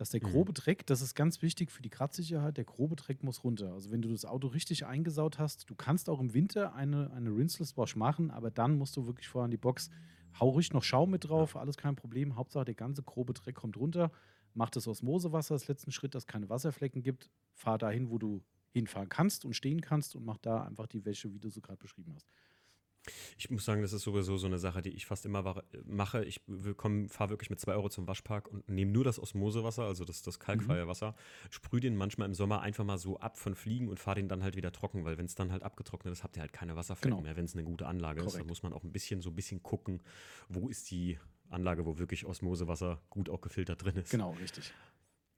dass der mhm. grobe Dreck, das ist ganz wichtig für die Kratzsicherheit, der grobe Dreck muss runter. Also wenn du das Auto richtig eingesaut hast, du kannst auch im Winter eine, eine Rinseless Wash machen, aber dann musst du wirklich vorher an die Box hau ruhig noch Schaum mit drauf, alles kein Problem. Hauptsache der ganze grobe Dreck kommt runter. Mach das Osmosewasser als letzten Schritt, dass es keine Wasserflecken gibt. Fahr dahin, wo du hinfahren kannst und stehen kannst und mach da einfach die Wäsche, wie du so gerade beschrieben hast. Ich muss sagen, das ist sowieso so eine Sache, die ich fast immer mache. Ich fahre wirklich mit 2 Euro zum Waschpark und nehme nur das Osmosewasser, also das, das kalkfreie mhm. Wasser, sprühe den manchmal im Sommer einfach mal so ab von Fliegen und fahre den dann halt wieder trocken, weil wenn es dann halt abgetrocknet ist, habt ihr halt keine Wasserflecken genau. mehr, wenn es eine gute Anlage Korrekt. ist. Da muss man auch ein bisschen so ein bisschen gucken, wo ist die Anlage, wo wirklich Osmosewasser gut auch gefiltert drin ist. Genau, richtig.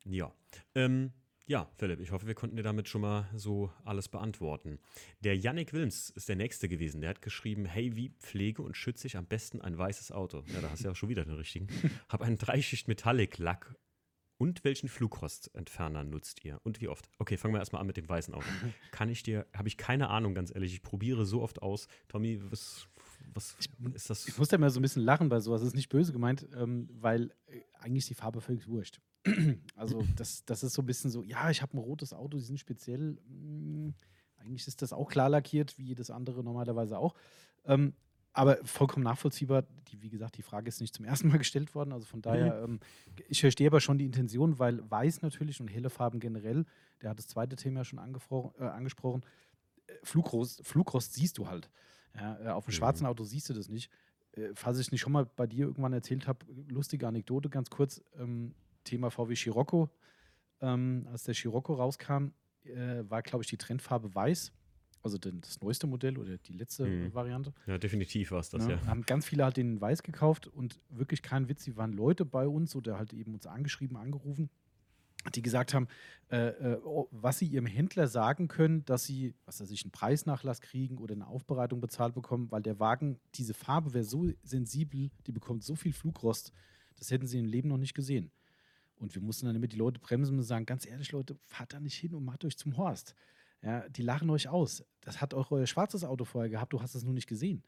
Ja. Ähm, ja, Philipp, ich hoffe, wir konnten dir damit schon mal so alles beantworten. Der Yannick Wilms ist der Nächste gewesen. Der hat geschrieben, hey, wie pflege und schütze ich am besten ein weißes Auto? Ja, da hast du ja auch schon wieder den richtigen. *laughs* Hab einen Dreischicht Metallic Lack und welchen Flugrostentferner nutzt ihr? Und wie oft? Okay, fangen wir erstmal an mit dem weißen Auto. Kann ich dir, habe ich keine Ahnung, ganz ehrlich. Ich probiere so oft aus. Tommy, was, was ist das? Ich muss da mal so ein bisschen lachen bei sowas. Das ist nicht böse gemeint, ähm, weil äh, eigentlich ist die Farbe völlig wurscht. *clears throat* also, das, das ist so ein bisschen so, ja, ich habe ein rotes Auto, die sind speziell. Mh, hm, eigentlich ist das auch klar lackiert, wie jedes andere normalerweise auch. Ähm, aber vollkommen nachvollziehbar. Die, wie gesagt, die Frage ist nicht zum ersten Mal *laughs* gestellt worden. Also von daher, mhm. ähm, ich verstehe aber schon die Intention, weil weiß natürlich und helle Farben generell, der hat das zweite Thema schon äh, angesprochen, äh, Flugrost, Flugrost siehst du halt. Ja, äh, auf dem mhm. schwarzen Auto siehst du das nicht. Äh, falls ich nicht schon mal bei dir irgendwann erzählt habe, lustige Anekdote ganz kurz, ähm, Thema VW Scirocco. Ähm, als der Scirocco rauskam, äh, war, glaube ich, die Trendfarbe weiß also das neueste Modell oder die letzte mhm. Variante. Ja, definitiv war es das, ja, ja. Haben ganz viele halt den Weiß gekauft und wirklich kein Witz, die waren Leute bei uns oder halt eben uns angeschrieben, angerufen, die gesagt haben, äh, äh, oh, was sie ihrem Händler sagen können, dass sie, was weiß ich, einen Preisnachlass kriegen oder eine Aufbereitung bezahlt bekommen, weil der Wagen, diese Farbe wäre so sensibel, die bekommt so viel Flugrost, das hätten sie im Leben noch nicht gesehen. Und wir mussten dann immer die Leute bremsen und sagen, ganz ehrlich, Leute, fahrt da nicht hin und macht euch zum Horst. Ja, die lachen euch aus. Das hat auch euer schwarzes Auto vorher gehabt, du hast es nur nicht gesehen.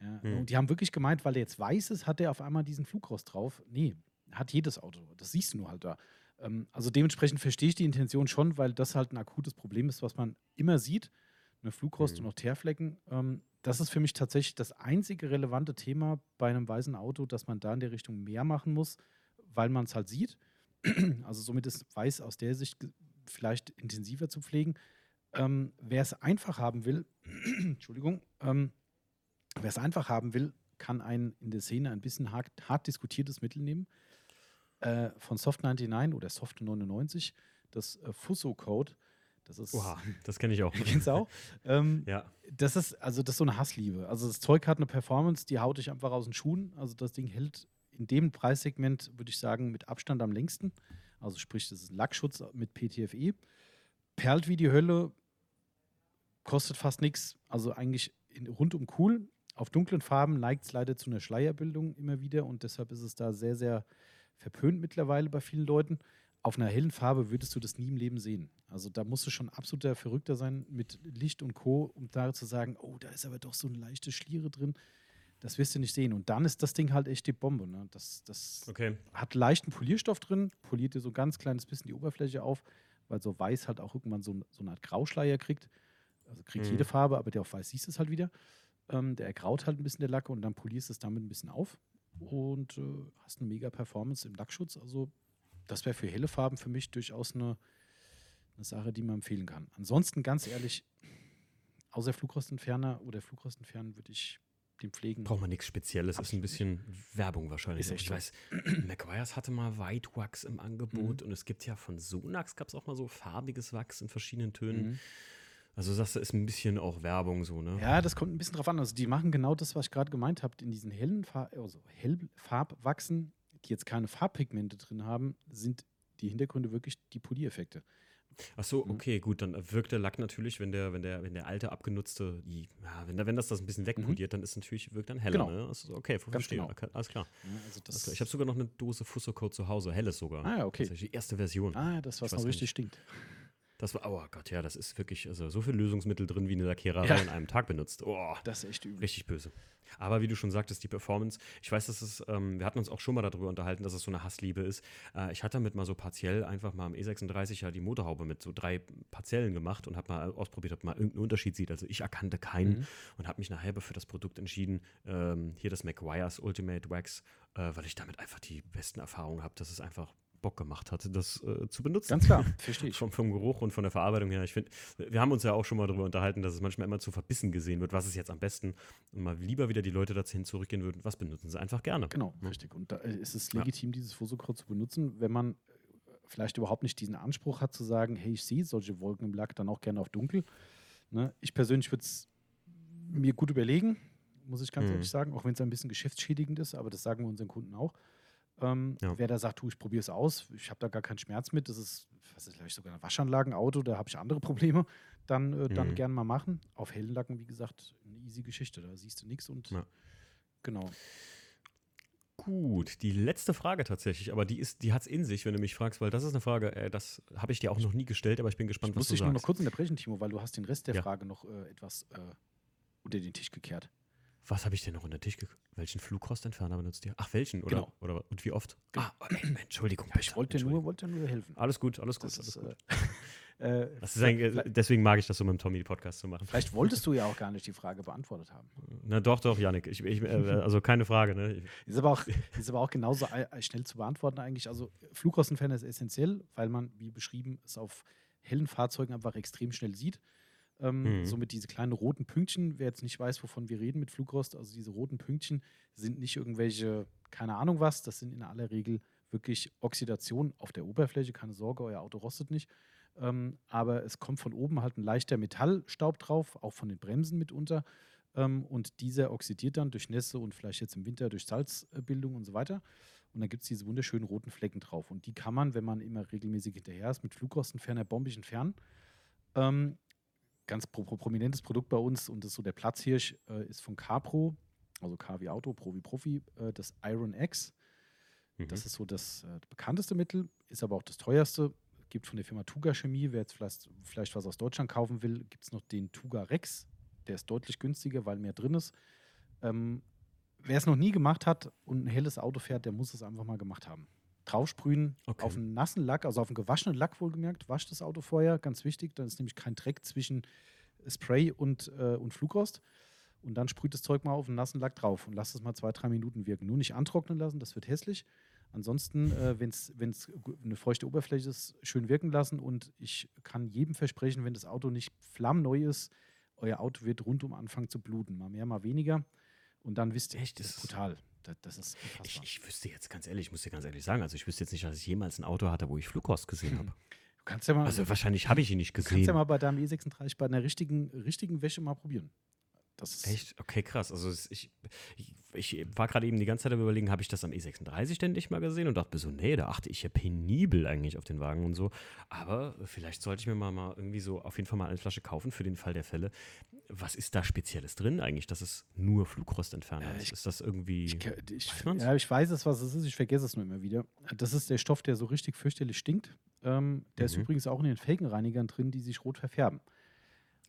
Ja, mhm. Und die haben wirklich gemeint, weil er jetzt weiß ist, hat er auf einmal diesen Flugrost drauf. Nee, hat jedes Auto. Das siehst du nur halt da. Ähm, also dementsprechend verstehe ich die Intention schon, weil das halt ein akutes Problem ist, was man immer sieht. Eine Flugrost mhm. und auch Teerflecken. Ähm, das ist für mich tatsächlich das einzige relevante Thema bei einem weißen Auto, dass man da in der Richtung mehr machen muss, weil man es halt sieht. *clears throat* Also somit ist Weiß aus der Sicht vielleicht intensiver zu pflegen. Ähm, wer es einfach haben will, *clears throat* Entschuldigung, ähm, wer es einfach haben will, kann ein in der Szene ein bisschen hart, hart diskutiertes Mittel nehmen. Äh, von Soft 99 oder Soft 99, das äh, Fusso-Code. Das ist. Oha, das kenne ich auch. *laughs* Kennst du auch? Ähm, ja. Das ist, also das ist so eine Hassliebe. Also das Zeug hat eine Performance, die haut dich einfach aus den Schuhen. Also das Ding hält in dem Preissegment, würde ich sagen, mit Abstand am längsten. Also sprich, das ist Lackschutz mit PTFE. Perlt wie die Hölle, kostet fast nichts. Also eigentlich in, rundum cool. Auf dunklen Farben neigt es leider zu einer Schleierbildung immer wieder und deshalb ist es da sehr, sehr verpönt mittlerweile bei vielen Leuten. Auf einer hellen Farbe würdest du das nie im Leben sehen. Also da musst du schon absoluter Verrückter sein mit Licht und Co., um da zu sagen, oh, da ist aber doch so eine leichte Schliere drin. Das wirst du nicht sehen. Und dann ist das Ding halt echt die Bombe. Ne? Das, das okay. hat leichten Polierstoff drin, poliert dir so ein ganz kleines bisschen die Oberfläche auf, weil so weiß halt auch irgendwann so, so eine Art Grauschleier kriegt. Also kriegt mhm. jede Farbe, aber der auf weiß siehst es halt wieder. Ähm, der ergraut halt ein bisschen der Lacke und dann polierst es damit ein bisschen auf und äh, hast eine mega Performance im Lackschutz. Also das wäre für helle Farben für mich durchaus eine, eine Sache, die man empfehlen kann. Ansonsten ganz ehrlich, außer Flugrostentferner oder Flugrostentfernen würde ich den pflegen. Braucht man nichts Spezielles, ist ein bisschen Werbung wahrscheinlich. Ich weiß, *clears throat* McGuire's hatte mal White Wax im Angebot mhm. und es gibt ja von Sonax gab es auch mal so farbiges Wachs in verschiedenen Tönen. Mhm. Also sagst du, ist ein bisschen auch Werbung so, ne? Ja, das kommt ein bisschen drauf an. Also die machen genau das, was ich gerade gemeint habe. In diesen hellen Farb, also Hellfarbwachsen, die jetzt keine Farbpigmente drin haben, sind die Hintergründe wirklich die Poliereffekte. Ach so, mhm. okay, gut, dann wirkt der Lack natürlich, wenn der, wenn der, wenn der alte abgenutzte, die, ja, wenn, wenn das das ein bisschen wegpoliert, mhm. dann ist natürlich, wirkt dann heller, genau. ne? Also, okay, verstehe. Genau. Alles klar. Ja, also alles klar. Ich habe sogar noch eine Dose Fussocode zu Hause, helles sogar. Ah, okay. Das ist die erste Version. Ah, das, was noch richtig stinkt. Das war, oh Gott, ja, das ist wirklich, also so viel Lösungsmittel drin, wie eine Lackiererei ja. in einem Tag benutzt. Oh, das ist echt übel. Richtig böse. Aber wie du schon sagtest, die Performance, ich weiß, dass es, ähm, wir hatten uns auch schon mal darüber unterhalten, dass es so eine Hassliebe ist. Äh, ich hatte damit mal so partiell einfach mal am E36 ja die Motorhaube mit so drei Parzellen gemacht und habe mal ausprobiert, ob man irgendeinen Unterschied sieht. Also ich erkannte keinen mhm. und habe mich nachher für das Produkt entschieden, ähm, hier das McGuire's Ultimate Wax, äh, weil ich damit einfach die besten Erfahrungen habe. Das ist einfach Bock gemacht hat, das äh, zu benutzen. Ganz klar, *laughs* verstehe ich. Vom, vom Geruch und von der Verarbeitung her. Ich finde, wir haben uns ja auch schon mal darüber unterhalten, dass es manchmal immer zu verbissen gesehen wird, was ist jetzt am besten und mal lieber wieder die Leute dahin zurückgehen würden, was benutzen sie einfach gerne. Genau, ja. richtig. Und da ist es legitim, ja. dieses Fosokreuz zu benutzen, wenn man vielleicht überhaupt nicht diesen Anspruch hat zu sagen, hey, ich sehe solche Wolken im Lack dann auch gerne auf dunkel. Ne? Ich persönlich würde es mir gut überlegen, muss ich ganz mhm. ehrlich sagen, auch wenn es ein bisschen geschäftsschädigend ist, aber das sagen wir unseren Kunden auch. Ähm, ja. Wer da sagt, tu, ich probiere es aus, ich habe da gar keinen Schmerz mit, das ist, was ist vielleicht sogar ein Waschanlagenauto, da habe ich andere Probleme, dann, äh, dann mhm. gerne mal machen. Auf hellen Lacken, wie gesagt, eine easy Geschichte, da siehst du nichts und ja. genau. Gut, die letzte Frage tatsächlich, aber die die hat es in sich, wenn du mich fragst, weil das ist eine Frage, äh, das habe ich dir auch noch nie gestellt, aber ich bin gespannt, ich was du sagst. Ich muss dich nur noch kurz unterbrechen, Timo, weil du hast den Rest der ja. Frage noch äh, etwas äh, unter den Tisch gekehrt. Was habe ich denn noch unter den Tisch gekehrt? Welchen Flugrostentferner benutzt ihr? Ach, welchen? Oder, genau. oder und wie oft? Ah, *clears throat* Entschuldigung. Ja, ich wollte nur, wollte nur helfen. Alles gut, alles gut. Alles ist, gut. Äh, das ist ein, deswegen mag ich das so mit dem Tommy Podcast zu machen. Vielleicht wolltest du ja auch gar nicht die Frage beantwortet haben. Na doch, doch, Janik. Ich, ich, äh, *laughs* also keine Frage. Ne? Ist, aber auch, ist aber auch genauso schnell zu beantworten eigentlich. Also Flugrostenferner ist essentiell, weil man, wie beschrieben, es auf hellen Fahrzeugen einfach extrem schnell sieht. Ähm, mhm. Somit diese kleinen roten Pünktchen, wer jetzt nicht weiß, wovon wir reden mit Flugrost, also diese roten Pünktchen sind nicht irgendwelche, keine Ahnung was, das sind in aller Regel wirklich Oxidation auf der Oberfläche. Keine Sorge, euer Auto rostet nicht. Ähm, aber es kommt von oben halt ein leichter Metallstaub drauf, auch von den Bremsen mitunter. Ähm, und dieser oxidiert dann durch Nässe und vielleicht jetzt im Winter durch Salzbildung und so weiter. Und dann gibt es diese wunderschönen roten Flecken drauf. Und die kann man, wenn man immer regelmäßig hinterher ist, mit Flugrostenferner bombig entfernen. Ähm, ganz pro, pro, prominentes Produkt bei uns und das ist so der Platzhirsch, äh, ist von Capro, also K wie Auto, Pro wie Profi, äh, das Iron X. Mhm. Das ist so das äh, bekannteste Mittel, ist aber auch das teuerste. Gibt von der Firma Tuga Chemie, wer jetzt vielleicht, vielleicht was aus Deutschland kaufen will, gibt es noch den Tuga Rex. Der ist deutlich günstiger, weil mehr drin ist. Ähm, wer es noch nie gemacht hat und ein helles Auto fährt, der muss es einfach mal gemacht haben draufsprühen okay. auf einen nassen Lack, also auf einen gewaschenen Lack wohlgemerkt. Wascht das Auto vorher, ganz wichtig. Dann ist nämlich kein Dreck zwischen Spray und, äh, und Flugrost. Und dann sprüht das Zeug mal auf einen nassen Lack drauf und lasst es mal zwei, drei Minuten wirken. Nur nicht antrocknen lassen, das wird hässlich. Ansonsten, äh, wenn es eine feuchte Oberfläche ist, schön wirken lassen. Und ich kann jedem versprechen, wenn das Auto nicht flammneu ist, euer Auto wird rundum anfangen zu bluten. Mal mehr, mal weniger. Und dann wisst ihr, echt, das ist brutal. Das, das ist ich, ich, wüsste jetzt ganz ehrlich, ich muss dir ganz ehrlich sagen, also ich wüsste jetzt nicht, dass ich jemals ein Auto hatte, wo ich Flugrost gesehen habe. *laughs* Du kannst ja mal. Also wahrscheinlich habe ich ihn nicht gesehen. Du kannst ja mal bei deinem E36 bei einer richtigen, richtigen Wäsche mal probieren. Echt? Okay, krass. Also ich, ich, ich war gerade eben die ganze Zeit am überlegen, habe ich das am E36 denn nicht mal gesehen und dachte so, nee, da achte ich ja penibel eigentlich auf den Wagen und so. Aber vielleicht sollte ich mir mal, mal irgendwie so auf jeden Fall mal eine Flasche kaufen für den Fall der Fälle. Was ist da Spezielles drin eigentlich, dass es nur Flugrostentferner ist? ist das irgendwie. Ich, ich, ja, ich weiß es, was es ist, ich vergesse es nur immer wieder. Das ist der Stoff, der so richtig fürchterlich stinkt. Ähm, der mhm. ist übrigens auch in den Felgenreinigern drin, die sich rot verfärben.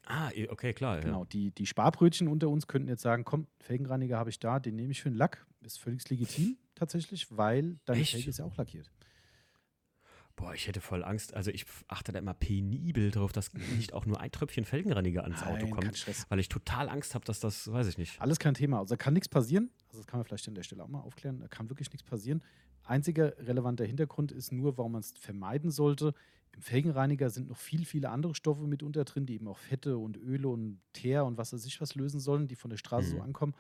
Ah, okay, klar. Genau, ja. die, die Sparbrötchen unter uns könnten jetzt sagen, komm, Felgenreiniger habe ich da, den nehme ich für den Lack. Ist völlig legitim tatsächlich, weil deine Echt? Felge ist ja auch lackiert. Boah, ich hätte voll Angst. Also ich achte da immer penibel drauf, dass nicht auch nur ein Tröpfchen Felgenreiniger ans Nein, Auto kommt. Weil ich total Angst habe, dass das, weiß ich nicht. Alles kein Thema. Also da kann nichts passieren. Also das kann man vielleicht an der Stelle auch mal aufklären. Da kann wirklich nichts passieren. Einziger relevanter Hintergrund ist nur, warum man es vermeiden sollte. Im Felgenreiniger sind noch viel, viele andere Stoffe mitunter drin, die eben auch Fette und Öle und Teer und was weiß ich was lösen sollen, die von der Straße mhm. so ankommen.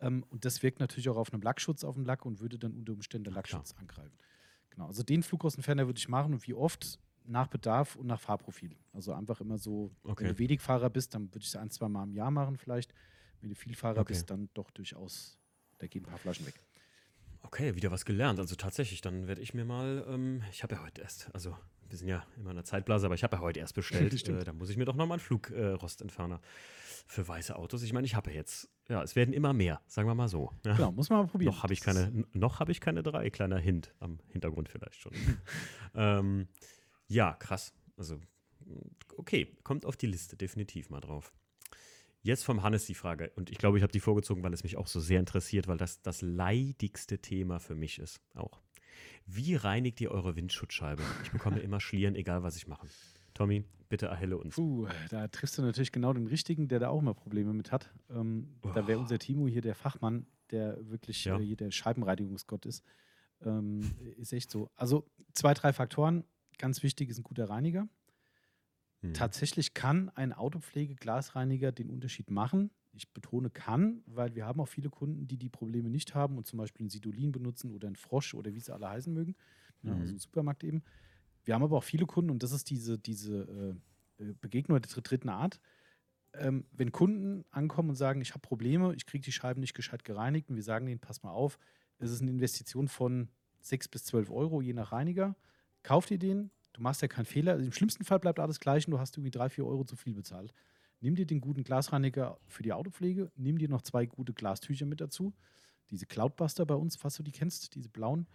Ähm, und das wirkt natürlich auch auf einem Lackschutz auf dem Lack und würde dann unter Umständen den Lackschutz ja, angreifen. Genau, also den Flugkostenferner würde ich machen und wie oft? Nach Bedarf und nach Fahrprofil. Also einfach immer so, okay. wenn du wenig Fahrer bist, dann würde ich es ein, zwei Mal im Jahr machen vielleicht. Wenn du viel Fahrer okay. bist, dann doch durchaus, da gehen ein paar Flaschen weg. Okay, wieder was gelernt. Also tatsächlich, dann werde ich mir mal, ähm, ich habe ja heute erst, also wir sind ja immer in der Zeitblase, aber ich habe ja heute erst bestellt. *laughs* äh, da muss ich mir doch nochmal einen Flugrostentferner äh, für weiße Autos. Ich meine, ich habe ja jetzt, ja, es werden immer mehr, sagen wir mal so. Ja. Genau, muss man mal probieren. Noch habe ich keine, noch habe ich keine drei, kleiner Hint am Hintergrund vielleicht schon. *laughs* ähm, ja, krass. Also, okay, kommt auf die Liste, definitiv mal drauf. Jetzt vom Hannes die Frage, und ich glaube, ich habe die vorgezogen, weil es mich auch so sehr interessiert, weil das das leidigste Thema für mich ist. Auch. Wie reinigt ihr eure Windschutzscheibe? Ich bekomme immer Schlieren, egal was ich mache. Tommy, bitte erhelle uns. Puh, da triffst du natürlich genau den Richtigen, der da auch immer Probleme mit hat. Ähm, oh. Da wäre unser Timo hier der Fachmann, der wirklich ja. äh, der Scheibenreinigungsgott ist. Ähm, ist echt so. Also zwei, drei Faktoren. Ganz wichtig ist ein guter Reiniger. Hm. Tatsächlich kann ein Autopflege-Glasreiniger den Unterschied machen. Ich betone kann, weil wir haben auch viele Kunden, die die Probleme nicht haben und zum Beispiel ein Sidolin benutzen oder ein Frosch oder wie sie alle heißen mögen. Ja, mhm. Also im Supermarkt eben. Wir haben aber auch viele Kunden und das ist diese, diese äh, Begegnung der dritten Art. Ähm, wenn Kunden ankommen und sagen, ich habe Probleme, ich kriege die Scheiben nicht gescheit gereinigt und wir sagen denen, pass mal auf, es ist eine Investition von 6 bis 12 Euro je nach Reiniger. Kauf dir den, du machst ja keinen Fehler. Im schlimmsten Fall bleibt alles gleich und du hast irgendwie 3, 4 Euro zu viel bezahlt. Nimm dir den guten Glasreiniger für die Autopflege, nimm dir noch zwei gute Glastücher mit dazu. Diese Cloudbuster bei uns, falls du die kennst, diese blauen.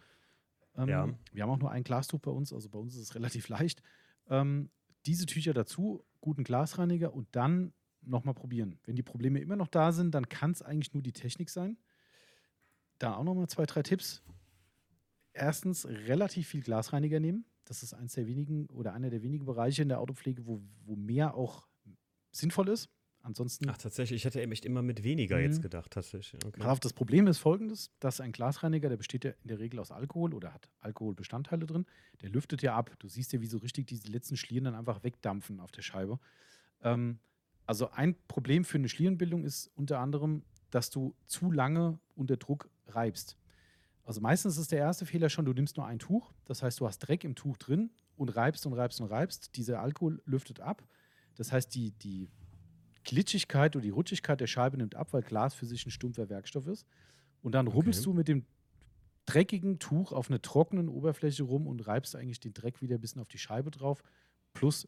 Ähm, ja. Wir haben auch nur ein Glastuch bei uns, also bei uns ist es *laughs* relativ leicht. Ähm, diese Tücher dazu, guten Glasreiniger und dann nochmal probieren. Wenn die Probleme immer noch da sind, dann kann es eigentlich nur die Technik sein. Da auch nochmal zwei, drei Tipps. Erstens, relativ viel Glasreiniger nehmen. Das ist eins der wenigen oder einer der wenigen Bereiche in der Autopflege, wo, wo mehr auch sinnvoll ist. Ansonsten. Ach, tatsächlich, ich hätte echt immer mit weniger mhm. jetzt gedacht, tatsächlich. Okay. Brav, das Problem ist folgendes: dass ein Glasreiniger, der besteht ja in der Regel aus Alkohol oder hat Alkoholbestandteile drin, der lüftet ja ab. Du siehst ja, wie so richtig diese letzten Schlieren dann einfach wegdampfen auf der Scheibe. Ähm, also ein Problem für eine Schlierenbildung ist unter anderem, dass du zu lange unter Druck reibst. Also meistens ist der erste Fehler schon, du nimmst nur ein Tuch, das heißt, du hast Dreck im Tuch drin und reibst und reibst und reibst. Dieser Alkohol lüftet ab das heißt, die, die Glitschigkeit oder die Rutschigkeit der Scheibe nimmt ab, weil Glas für sich ein stumpfer Werkstoff ist. Und dann rubbelst okay. du mit dem dreckigen Tuch auf einer trockenen Oberfläche rum und reibst eigentlich den Dreck wieder ein bisschen auf die Scheibe drauf. Plus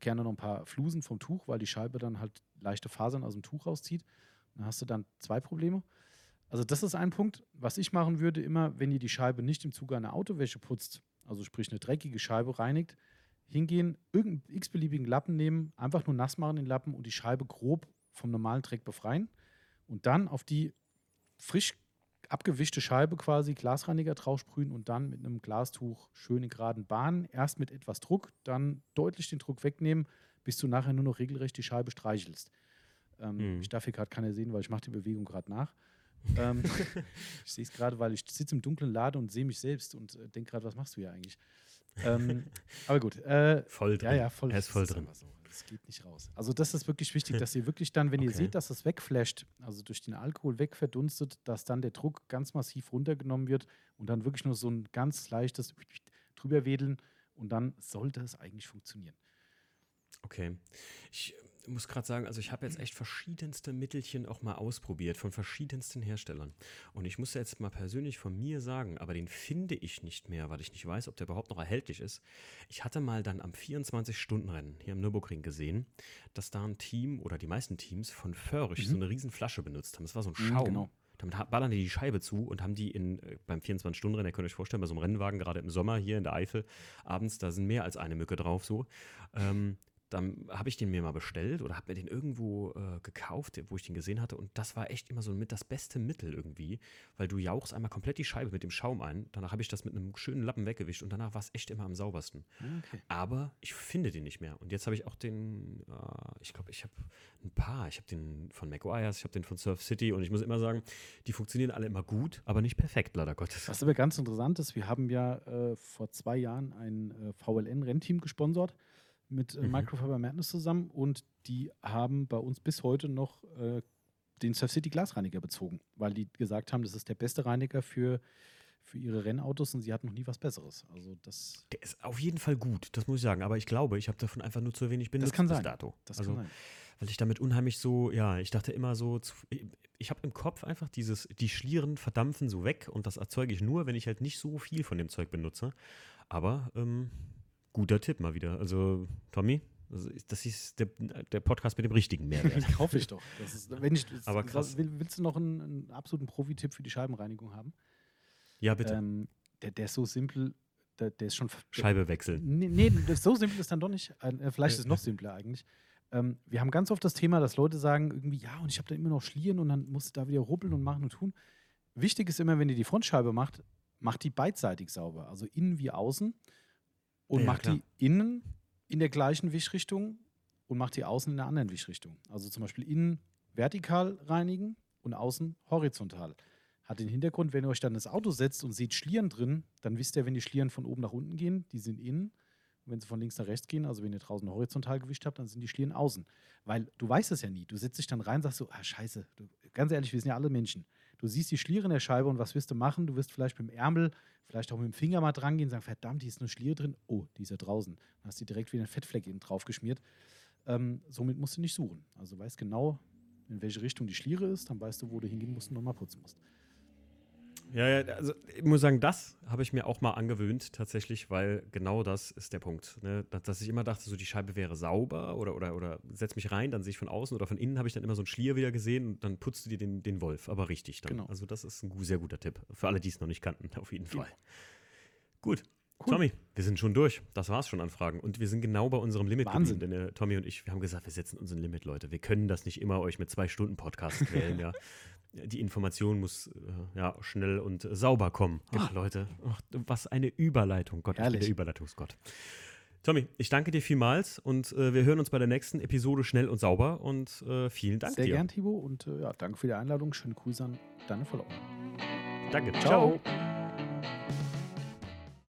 gerne noch ein paar Flusen vom Tuch, weil die Scheibe dann halt leichte Fasern aus dem Tuch rauszieht. Dann hast du dann zwei Probleme. Also das ist ein Punkt. Was ich machen würde, immer, wenn ihr die Scheibe nicht im Zuge einer Autowäsche putzt, also sprich eine dreckige Scheibe reinigt, hingehen, irgendeinen x-beliebigen Lappen nehmen, einfach nur nass machen den Lappen und die Scheibe grob vom normalen Dreck befreien und dann auf die frisch abgewischte Scheibe quasi Glasreiniger draufsprühen und dann mit einem Glastuch schön in geraden Bahnen, erst mit etwas Druck, dann deutlich den Druck wegnehmen, bis du nachher nur noch regelrecht die Scheibe streichelst. Ähm, mhm. Ich darf hier gerade keiner sehen, weil ich mache die Bewegung gerade nach. *laughs* ähm, ich sehe es gerade, weil ich sitze im dunklen Laden und sehe mich selbst und äh, denke gerade, was machst du hier eigentlich? Ähm, *laughs* aber gut. Äh, voll drin. Ja, ja, voll. Er ist voll drin. So. Das geht nicht raus. Also das ist wirklich wichtig, *laughs* dass ihr wirklich dann, wenn okay. ihr seht, dass das wegflasht, also durch den Alkohol wegverdunstet, dass dann der Druck ganz massiv runtergenommen wird und dann wirklich nur so ein ganz leichtes drüberwedeln und dann sollte es eigentlich funktionieren. Okay. Ich muss gerade sagen, also ich habe jetzt echt verschiedenste Mittelchen auch mal ausprobiert von verschiedensten Herstellern. Und ich muss jetzt mal persönlich von mir sagen, aber den finde ich nicht mehr, weil ich nicht weiß, ob der überhaupt noch erhältlich ist. Ich hatte mal dann am 24-Stunden-Rennen hier im Nürburgring gesehen, dass da ein Team oder die meisten Teams von Förrisch mhm. so eine riesen Flasche benutzt haben. Das war so ein mhm, Schaum. Mhm, genau. Damit ballern die die Scheibe zu und haben die in, äh, beim 24-Stunden-Rennen, ihr könnt euch vorstellen, bei so einem Rennwagen, gerade im Sommer hier in der Eifel, abends, da sind mehr als eine Mücke drauf so. Ähm, dann habe ich den mir mal bestellt oder habe mir den irgendwo äh, gekauft, wo ich den gesehen hatte. Und das war echt immer so mit das beste Mittel irgendwie, weil du jauchst einmal komplett die Scheibe mit dem Schaum ein. Danach habe ich das mit einem schönen Lappen weggewischt und danach war es echt immer am saubersten. Okay. Aber ich finde den nicht mehr. Und jetzt habe ich auch den, äh, ich glaube, ich habe ein paar. Ich habe den von McGuire's, ich habe den von Surf City und ich muss immer sagen, die funktionieren alle immer gut, aber nicht perfekt, leider Gottes. Was aber ganz interessant ist, wir haben ja äh, vor zwei Jahren ein äh, VLN-Rennteam gesponsert mit äh, mhm. Microfiber Madness zusammen und die haben bei uns bis heute noch äh, den Surf City Glasreiniger bezogen, weil die gesagt haben, das ist der beste Reiniger für, für ihre Rennautos und sie hatten noch nie was Besseres. Also das der ist auf jeden Fall gut, das muss ich sagen. Aber ich glaube, ich habe davon einfach nur zu wenig benutzt das kann sein. bis dato. Das also, kann sein. Weil ich damit unheimlich so, ja, ich dachte immer so, ich habe im Kopf einfach dieses, die Schlieren verdampfen so weg und das erzeuge ich nur, wenn ich halt nicht so viel von dem Zeug benutze. Aber ähm, Guter Tipp mal wieder. Also, Tommy, das ist der, der Podcast mit dem richtigen Mehrwert. *laughs* Kaufe ich doch. Ist, wenn ich, Aber krass. Willst du noch einen, einen absoluten Profi-Tipp für die Scheibenreinigung haben? Ja, bitte. Ähm, der, der ist so simpel, der, der ist schon. Scheibe wechseln. Nee, nee so simpel ist dann doch nicht. Äh, vielleicht ist es noch simpler eigentlich. Ähm, wir haben ganz oft das Thema, dass Leute sagen, irgendwie, ja, und ich habe da immer noch Schlieren und dann muss ich da wieder ruppeln und machen und tun. Wichtig ist immer, wenn ihr die Frontscheibe macht, macht die beidseitig sauber, also innen wie außen und ja, macht klar. die innen in der gleichen Wischrichtung und macht die außen in der anderen Wischrichtung. Also zum Beispiel innen vertikal reinigen und außen horizontal. Hat den Hintergrund, wenn ihr euch dann ins Auto setzt und seht Schlieren drin, dann wisst ihr, wenn die Schlieren von oben nach unten gehen, die sind innen. Und wenn sie von links nach rechts gehen, also wenn ihr draußen horizontal gewischt habt, dann sind die Schlieren außen. Weil du weißt es ja nie. Du setzt dich dann rein und sagst so, ah, scheiße. Du, ganz ehrlich, wir sind ja alle Menschen. Du siehst die Schliere in der Scheibe und was wirst du machen? Du wirst vielleicht mit dem Ärmel, vielleicht auch mit dem Finger mal dran gehen und sagen, verdammt, hier ist eine Schliere drin. Oh, die ist ja draußen. Dann hast du direkt wieder einen Fettfleck innen drauf geschmiert. Ähm, somit musst du nicht suchen. Also du weißt genau, in welche Richtung die Schliere ist, dann weißt du, wo du hingehen musst und nochmal putzen musst. Ja, ja, also ich muss sagen, das habe ich mir auch mal angewöhnt tatsächlich, weil genau das ist der Punkt. Ne? Dass ich immer dachte, so die Scheibe wäre sauber oder, oder, oder setz mich rein, dann sehe ich von außen oder von innen habe ich dann immer so einen Schlier wieder gesehen und dann putzt du dir den, den Wolf, aber richtig dann. Genau. Also das ist ein sehr guter Tipp. Für alle, die es noch nicht kannten, *laughs* auf jeden Fall. Ja. Gut. Cool. Tommy, wir sind schon durch. Das war's schon an Fragen. Und wir sind genau bei unserem Limit Wahnsinn. Denn äh, Tommy und ich, wir haben gesagt, wir setzen uns ein Limit, Leute. Wir können das nicht immer euch mit zwei Stunden Podcast quälen, *laughs* ja. die Information muss äh, ja, schnell und sauber kommen. Ach, Leute, ach, was eine Überleitung. Gott, Herrlich. der Überleitungsgott. Tommy, ich danke dir vielmals und äh, wir hören uns bei der nächsten Episode schnell und sauber und äh, vielen Dank Sehr dir. Sehr gern, Thibaut, und äh, ja, danke für die Einladung. Schöne Grüße an deine Follower. Danke. Ciao. Ciao.